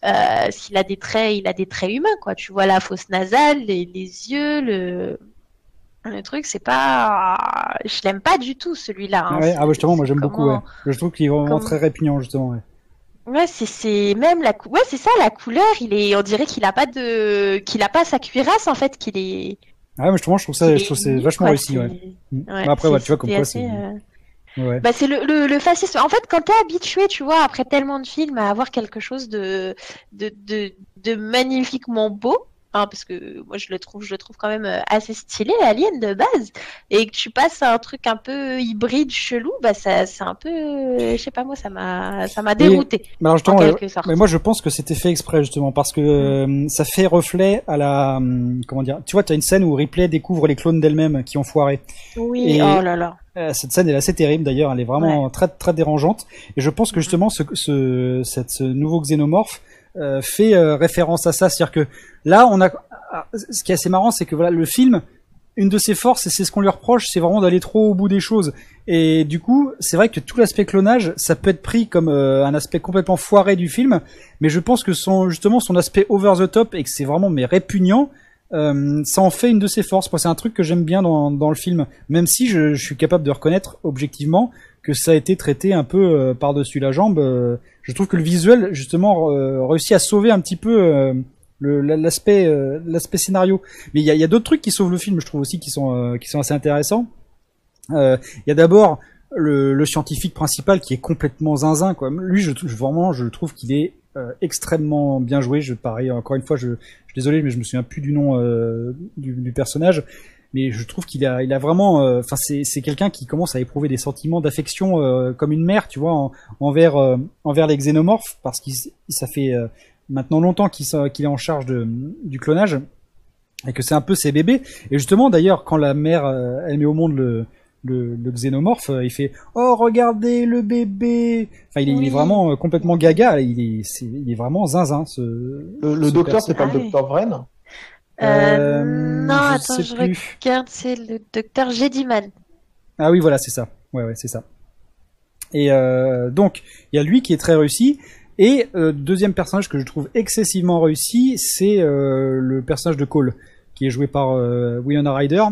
C: Euh, s'il a des traits, il a des traits humains quoi. Tu vois la fosse nasale, les, les yeux, le le truc, c'est pas, je l'aime pas du tout celui-là. hein.
B: ouais, ah, bah, justement, moi j'aime
C: comment-
B: beaucoup. Ouais. Je trouve qu'il est vraiment très répugnant justement. Ouais.
C: Ouais, c'est même la cou... ouais, c'est ça la couleur, il est on dirait qu'il a pas de qu'il a pas sa cuirasse en fait, qu'il est
B: Ah, mais justement, je trouve ça, je trouve c'est vachement réussi.
C: c'est-
B: Ouais. Mm.
C: Ouais,
B: Mais après, ouais, tu vois comme quoi c'est.
C: euh,
B: Ouais.
C: Bah, c'est le, le, le fascisme. En fait, quand t'es habitué, tu vois, après tellement de films, à avoir quelque chose de, de, de, de magnifiquement beau, hein, parce que moi je le trouve, je le trouve quand même euh, assez stylé, Alien de base, et que tu passes à un truc un peu hybride, chelou, bah ça, c'est un peu, je sais pas moi, ça m'a, ça m'a dérouté.
B: Mais alors
C: En
B: justement,
C: quelque
B: euh,
C: sorte.
B: mais moi je pense que c'était fait exprès justement parce que euh, ça fait reflet à la hum, comment dire. Tu vois, tu as une scène où Ripley découvre les clones d'elle-même qui ont foiré.
C: Oui,
B: Et-
C: oh là là.
B: Euh, cette scène est assez terrible d'ailleurs, elle est vraiment très très dérangeante. Et je pense que justement ce, ce, cette, ce nouveau xénomorphe euh, fait euh, référence à ça, c'est-à-dire que là on a, ah, ce qui est assez marrant, c'est que voilà le film, une de ses forces et c'est ce qu'on lui reproche, c'est vraiment d'aller trop au bout des choses. Et du coup, c'est vrai que tout l'aspect clonage, ça peut être pris comme euh, un aspect complètement foiré du film, mais je pense que son justement son aspect over the top et que c'est vraiment mais répugnant. Ça en fait une de ses forces. C'est un truc que j'aime bien dans, dans le film, même si je, suis capable de reconnaître objectivement que ça a été traité un peu par-dessus la jambe. Je trouve que le visuel, justement, réussit à sauver un petit peu euh, euh, l'aspect scénario. Mais il y a, d'autres trucs qui sauvent le film, je trouve aussi, qui sont euh, assez intéressants. Il y a d'abord le, scientifique principal qui est complètement zinzin. Quoi. Lui, je, trouve- vraiment, je trouve qu'il est extrêmement bien joué. Je pareil, encore une fois, je, je désolé, mais je me souviens plus du nom du personnage. Mais je trouve qu'il a, il a vraiment, euh, enfin, c'est, c'est quelqu'un qui commence à éprouver des sentiments d'affection euh, comme une mère, tu vois, en- envers, euh, envers les xénomorphes, parce qu'il, ça fait euh, maintenant longtemps qu'il, qu'il est en charge de, du clonage et que c'est un peu ses bébés. Et justement, d'ailleurs, quand la mère, euh, elle met au monde le, le, le xénomorphe, euh, il fait Oh regardez le bébé. Enfin, il est, il est
C: Oui.
B: vraiment euh, complètement gaga. Il est, c'est, il est vraiment zinzin. Ce,
A: Le, le
B: ce
A: docteur,
B: perso.
A: c'est pas
C: Ah
A: le
C: oui.
A: docteur Vren
C: Euh,
B: Euh,
C: non,
B: je
C: attends, je
B: plus.
C: regarde, c'est le docteur Jediman.
B: Ah oui, voilà, c'est ça. Ouais, ouais, c'est ça. Et euh, donc, il y a lui qui est très réussi. Et euh, deuxième personnage que je trouve excessivement réussi, c'est euh, le personnage de Cole, qui est joué par Winona Ryder.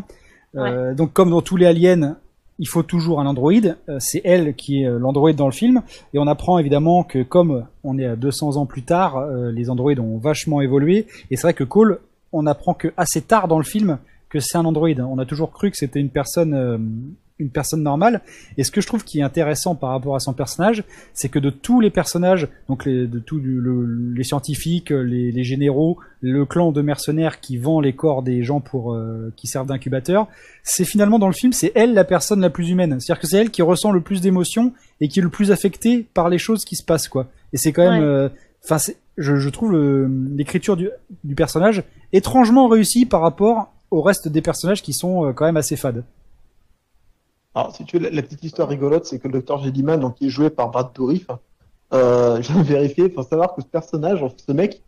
B: Donc, comme dans tous les aliens, il faut toujours un androïde. C'est elle qui est l'androïde dans le film. Et on apprend évidemment que comme on est à 200 ans plus tard, les androïdes ont vachement évolué. Et c'est vrai que Cole, on apprend que assez tard dans le film que c'est un androïde. On a toujours cru que c'était une personne euh, une personne normale. Et ce que je trouve qui est intéressant par rapport à son personnage, c'est que de tous les personnages, donc les, de tous le- les scientifiques, les, les généraux, le clan de mercenaires qui vend les corps des gens pour euh, qui servent d'incubateur, c'est finalement dans le film, c'est elle la personne la plus humaine. C'est-à-dire que c'est elle qui ressent le plus d'émotions et qui est le plus affectée par les choses qui se passent, quoi. Et c'est quand même,
C: Ouais.
B: euh, enfin, c'est- je, je trouve l'écriture du, du personnage étrangement réussie par rapport au reste des personnages qui sont euh, quand même assez fades.
A: Alors, si tu veux, la, la petite histoire rigolote, c'est que le docteur Jellyman, donc, qui est joué par Brad Dourif, euh, j'ai vérifié, il faut savoir que ce personnage, ce mec,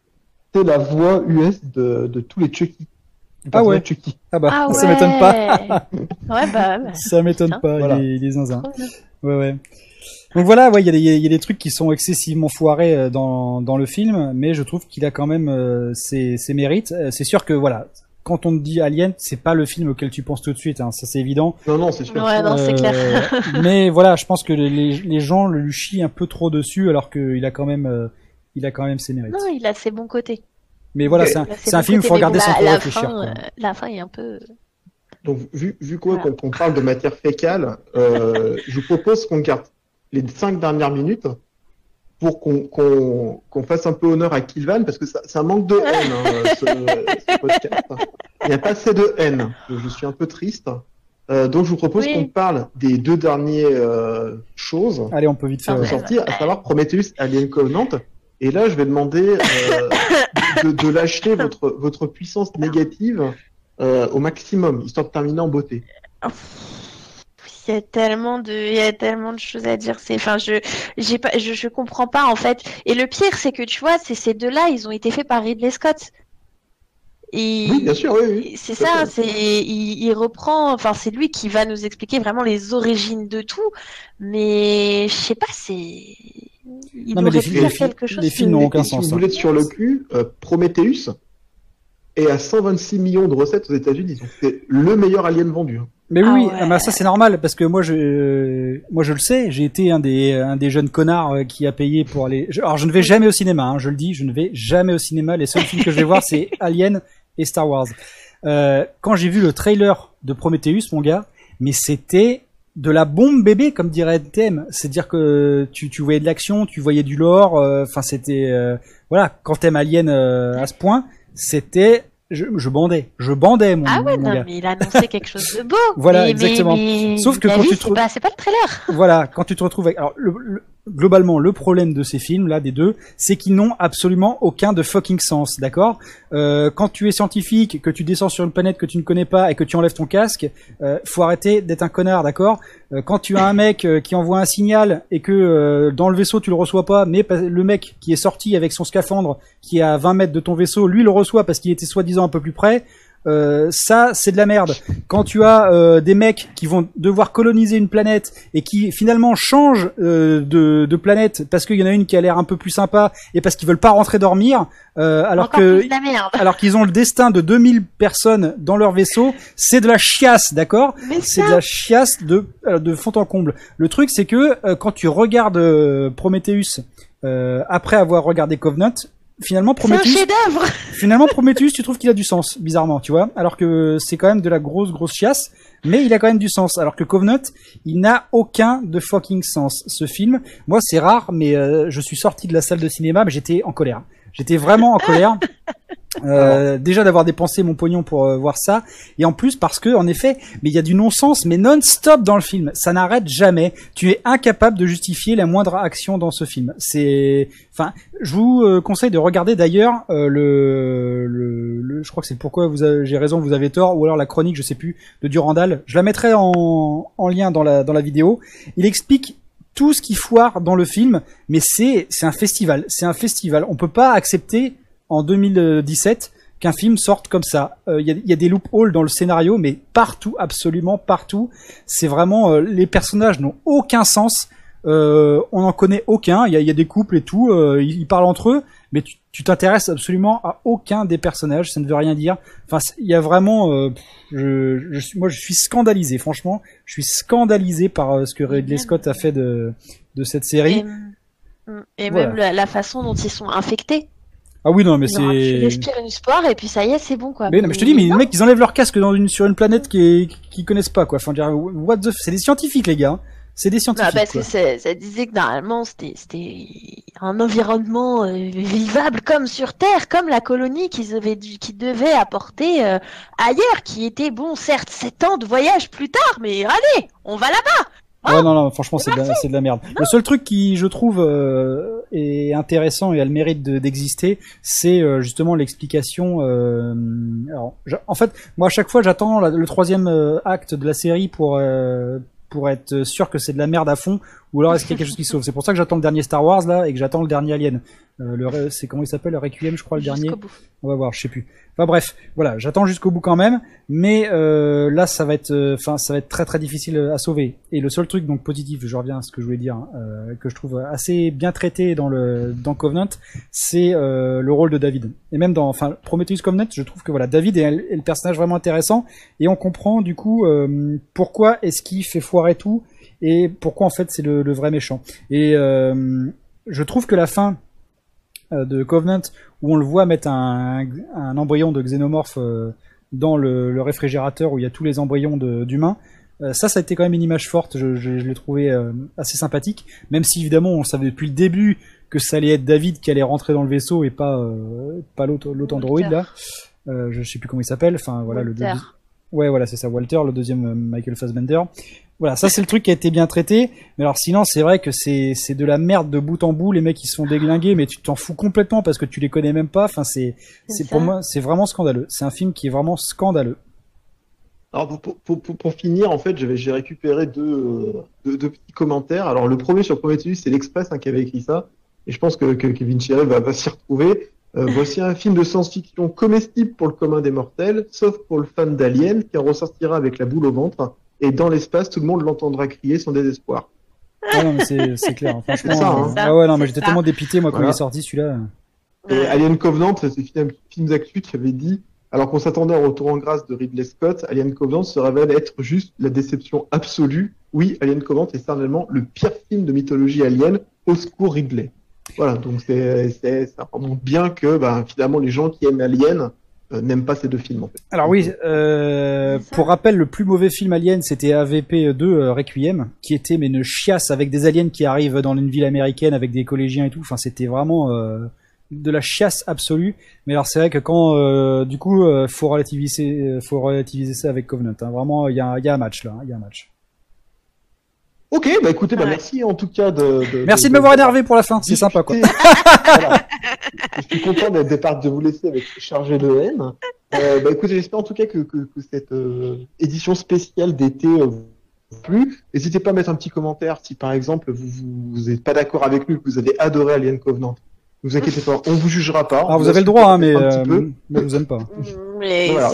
A: c'est la voix US de, de tous les Chucky.
B: Ah ouais.
A: Chucky.
B: Ah bah,
C: Ah ouais.
B: ça m'étonne pas.
C: ouais, bah, bah.
B: Ça m'étonne pas,
A: Voilà.
B: il, est, il est zinzin.
C: Trop bien.
B: Ouais, ouais. Donc voilà, ouais, il y, a des- il y a des trucs qui sont excessivement foirés euh, dans, dans le film, mais je trouve qu'il a quand même euh, ses, ses mérites. Euh, C'est sûr que voilà, quand on te dit Alien, c'est pas le film auquel tu penses tout de suite, hein, ça c'est évident.
A: Non, non, c'est sûr.
C: Ouais, non, c'est clair.
B: Euh, mais voilà, je pense que les, les gens le lui chient un peu trop dessus, alors qu'il a quand même, euh, il a quand même ses mérites.
C: Non, il a ses bons côtés.
B: Mais voilà, c'est un,
C: Il
B: un film,
C: côtés,
B: faut regarder
C: bon,
B: sans
C: la,
B: trop
C: la
B: réfléchir.
C: euh, la fin est un peu.
A: Donc, vu, vu quoi,
C: Voilà.
A: qu'on qu'on parle de matière fécale, euh, je vous propose qu'on garde les cinq dernières minutes pour qu'on qu'on qu'on fasse un peu honneur à Kilvan, parce que ça, ça manque de haine, hein, ce, ce podcast. Il n'y a pas assez de haine. Je, suis un peu triste. Euh, donc, je vous propose
C: Oui.
A: qu'on parle des deux dernières euh, choses
B: Allez, on peut vite faire.
A: qui sorties, à savoir Prometheus Alien Covenant. Et là, je vais demander euh, de, de lâcher votre, votre puissance négative euh, au maximum, histoire de terminer en beauté.
C: Il y a tellement de, il y a tellement de choses à dire. C'est, enfin, je, j'ai pas, je, je comprends pas en fait. Et le pire, c'est que tu vois, c'est ces deux-là, ils ont été faits par Ridley Scott. Et
A: Oui, bien sûr, oui, oui.
C: c'est ça, c'est, il, il reprend, enfin, c'est lui qui va nous expliquer vraiment les origines de tout. Mais je sais pas, c'est, il
B: Non, mais
C: aurait
B: les
C: quelque chose.
B: les films n'ont aucun
A: si
B: sens,
A: vous
B: hein.
A: voulez être sur le cul, euh, Prometheus est à 126 millions de recettes aux États-Unis. C'est le meilleur alien vendu. hein.
B: Mais oui,
C: Ah
B: oui,
C: ouais.
B: ah bah ça c'est normal parce que moi je, euh, moi je le sais, j'ai été un des, un des jeunes connards euh, qui a payé pour aller. je- alors je ne vais jamais au cinéma, hein, je le dis, je ne vais jamais au cinéma. Les seuls films que je vais voir c'est Alien et Star Wars. Euh, quand j'ai vu le trailer de Prometheus, mon gars, mais c'était de la bombe bébé comme dirait TM. C'est-à-dire que tu, tu voyais de l'action, tu voyais du lore. euh, Enfin c'était, euh, voilà, quand t'aimes Alien euh, à ce point, c'était, je, je bandais, je bandais mon,
C: Ah ouais,
B: mon
C: non,
B: gars.
C: mais il a annoncé quelque chose de beau.
B: Voilà,
C: Mais-
B: exactement.
C: mais- mais
B: Sauf que quand
C: vie,
B: tu
C: c'est pas, c'est pas le trailer.
B: voilà, quand tu te retrouves avec, alors le- le- globalement le problème de ces films là des deux, c'est qu'ils n'ont absolument aucun de fucking sens, d'accord? Euh, Quand tu es scientifique, que tu descends sur une planète que tu ne connais pas et que tu enlèves ton casque, euh, faut arrêter d'être un connard, d'accord? Euh, Quand tu as un mec euh, qui envoie un signal et que euh, dans le vaisseau tu le reçois pas, mais le mec qui est sorti avec son scaphandre qui est à 20 mètres de ton vaisseau, lui le reçoit parce qu'il était soi-disant un peu plus près. Euh, ça, c'est de la merde. Quand tu as euh, des mecs qui vont devoir coloniser une planète et qui finalement changent euh, de, de planète parce qu'il y en a une qui a l'air un peu plus sympa et parce qu'ils veulent pas rentrer dormir, euh, alors
C: Encore
B: que alors qu'ils ont le destin de 2000 personnes dans leur vaisseau, c'est de la chiasse, d'accord c'est de la chiasse de, euh, de fond en comble. Le truc, c'est que euh, quand tu regardes Prometheus euh, après avoir regardé Covenant, finalement
C: c'est un
B: Prometheus,
C: chef-d'œuvre.
B: finalement Prometheus, tu trouves qu'il a du sens, bizarrement, tu vois, alors que c'est quand même de la grosse grosse chiasse, mais il a quand même du sens. Alors que Covenant, il n'a aucun de fucking sens. Ce film, moi c'est rare, mais euh, je suis sorti de la salle de cinéma, mais j'étais en colère. J'étais vraiment en colère. Euh, déjà d'avoir dépensé mon pognon pour euh, voir ça. Et en plus parce que en effet mais il y a du non-sens mais non-stop dans le film. Ça n'arrête jamais. Tu es incapable de justifier la moindre action dans ce film. C'est enfin je vous euh, conseille de regarder d'ailleurs euh, le, le, le- je crois que c'est pourquoi vous avez- j'ai raison vous avez tort ou alors la chronique je sais plus de Durandal. Je la mettrai en, en lien dans la dans la vidéo. Il explique tout ce qui foire dans le film mais c'est un festival c'est un festival on peut pas accepter en 2017 qu'un film sorte comme ça. Euh, Il y, a, y a des loopholes dans le scénario, mais partout, absolument partout. C'est vraiment euh, les personnages n'ont aucun sens. Euh, on n'en connaît aucun. Il y a, y a des couples et tout. euh, ils parlent entre eux, mais tu t'intéresses absolument à aucun des personnages. Ça ne veut rien dire. Enfin, c'est- il y a vraiment. euh, pff, je, je suis, moi, je suis scandalisé. Franchement, je suis scandalisé par euh, ce que Ridley Scott a fait de de cette série.
C: Et, et
B: Voilà.
C: même la, la façon dont ils sont infectés.
B: Ah oui, non, mais
C: Genre, Tu
B: c'est.
C: respires une espoir et puis ça y est, c'est bon quoi.
B: Mais non, mais je te dis, mais les mecs, ils enlèvent leur casque dans une, sur une planète qui est, qui connaissent pas, quoi. Enfin, what the, c'est des scientifiques, les gars. hein. C'est des
C: Bah,
B: scientifiques.
C: parce
B: quoi.
C: que ça, disait que normalement c'était c'était un environnement euh, vivable comme sur Terre, comme la colonie qu'ils avaient dû, qu'ils devaient apporter euh, ailleurs, qui était bon certes sept ans de voyage plus tard, mais allez, on va là-bas.
B: Ouais, non, non, franchement, c'est de, de la merde. Le seul truc qui, je trouve, euh, est intéressant et a le mérite de- d'exister, c'est euh, justement l'explication. euh, alors, je- en fait, moi, à chaque fois, j'attends le troisième euh, acte de la série pour euh, pour être sûr que c'est de la merde à fond, ou alors est-ce qu'il y a quelque chose qui sauve? C'est pour ça que j'attends le dernier Star Wars là et que j'attends le dernier Alien. Euh, le, c'est comment il s'appelle, le Requiem, je crois, le dernier.
C: Bout.
B: On va voir, je sais plus. Enfin bref, voilà, j'attends jusqu'au bout quand même, mais euh, là ça va être, euh, enfin ça va être très très difficile à sauver. Et le seul truc donc positif, je reviens à ce que je voulais dire, hein, que je trouve assez bien traité dans le dans Covenant, c'est le rôle de David. Et même dans, enfin Prometheus Covenant, je trouve que voilà, David est, est le personnage vraiment intéressant et on comprend du coup pourquoi est-ce qu'il fait foirer tout et pourquoi en fait c'est le, le vrai méchant. Et euh, je trouve que la fin euh, de Covenant où on le voit mettre un, un embryon de xénomorphe euh, dans le, le réfrigérateur où il y a tous les embryons d'humains. Ça, ça a été quand même une image forte. Je, je, je l'ai trouvé assez sympathique, même si évidemment on savait depuis le début que ça allait être David qui allait rentrer dans le vaisseau et pas euh, pas l'autre androïde là. Euh, je sais plus comment il s'appelle. Enfin voilà le
C: Walter.
B: deux- Ouais, voilà, c'est ça, Walter, le deuxième Michael Fassbender. Voilà, ça c'est le truc qui a été bien traité. Mais alors sinon, c'est vrai que c'est c'est de la merde de bout en bout. Les mecs ils se font déglinguer, mais tu t'en fous complètement parce que tu les connais même pas. Enfin, c'est
C: C'est
B: pour moi c'est vraiment scandaleux. C'est un film qui est vraiment scandaleux.
A: Alors pour, pour, pour, pour- pour finir, en fait, j'avais- j'ai récupéré deux, deux, deux petits commentaires. Alors le premier sur Prometheus, c'est l'Express hein, qui avait écrit ça, et je pense que, que Kevin Chiré va, va s'y retrouver. Euh, voici un film de science-fiction comestible pour le commun des mortels, sauf pour le fan d'Alien, qui en ressortira avec la boule au ventre, et dans l'espace, tout le monde l'entendra crier son désespoir.
B: Ah non, mais c'est c'est clair. Franchement,
A: C'est ça, hein.
B: euh, ah ouais, non, mais j'étais tellement dépité moi quand
A: Voilà.
B: il est sorti celui-là.
A: Et. Alien Covenant, c'est film, film d'actu qui avait dit, alors qu'on s'attendait à un retour en grâce de Ridley Scott, Alien Covenant se révèle être juste la déception absolue. Oui, Alien Covenant est certainement le pire film de mythologie alien. Au secours Ridley. Voilà, donc c'est, c'est, ça remonte bien que, ben, finalement, les gens qui aiment Alien euh, n'aiment pas ces deux films, en fait.
B: Alors oui, euh,
C: ça.
B: pour rappel, le plus mauvais film Alien, c'était AVP2 euh, Requiem, qui était mais une chiasse avec des aliens qui arrivent dans une ville américaine avec des collégiens et tout. Enfin, c'était vraiment euh, de la chiasse absolue. Mais alors c'est vrai que quand, euh, du coup, euh, faut relativiser, euh, faut relativiser ça avec Covenant. hein. Vraiment, il y a, il y a un match là, hein, il y a un match.
A: Ok, bah écoutez, bah,
C: Ouais.
A: merci en tout cas de. de
B: Merci de m'avoir énervé pour la fin, c'est sympa quoi.
A: Voilà. Je suis content d'être départ de vous laisser avec chargé de haine. Euh, bah écoutez, j'espère en tout cas que, que, que cette euh, édition spéciale d'été euh, vous a plu. N'hésitez pas à mettre un petit commentaire si par exemple vous vous n'êtes pas d'accord avec nous, que vous avez adoré Alien Covenant. Ne vous inquiétez pas, on vous jugera pas.
B: Alors
A: On
B: vous avez le droit, hein, mais,
A: un petit
B: euh,
A: peu.
B: mais vous aime pas.
C: Mais
A: Voilà.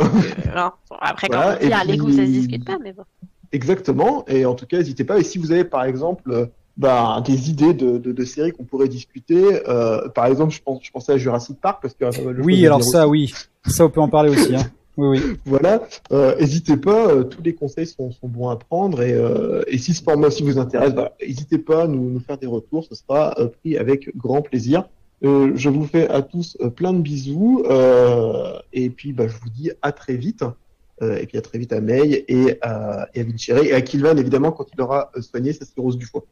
C: non. Après, quand
A: Voilà,
C: on dit les goûts,
A: puis-
C: ça se discute pas, mais bon.
A: Exactement. Et en tout cas, n'hésitez pas. Et si vous avez, par exemple, euh, bah, des idées de, de, de séries qu'on pourrait discuter, euh, par exemple, je pense, je pensais à Jurassic Park parce que euh,
B: Oui, alors ça,
A: aussi.
B: oui, ça on peut en parler aussi. Hein. Oui, oui.
A: Voilà. Euh, n'hésitez pas. euh, tous les conseils sont, sont bons à prendre. Et, euh, et si ce format aussi vous intéresse, bah, n'hésitez pas à nous, nous faire des retours. Ce sera euh, pris avec grand plaisir. Euh, je vous fais à tous euh, plein de bisous. euh, et puis, bah, je vous dis à très vite. Euh, et puis à très vite à May et à, et à Vincere et à Kilvan évidemment quand il aura euh, soigné sa cirrhose du foie.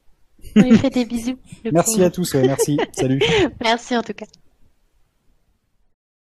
C: On lui fait des bisous.
B: Merci
C: pauvre.
B: à tous, ouais, merci. Salut.
C: Merci en tout cas.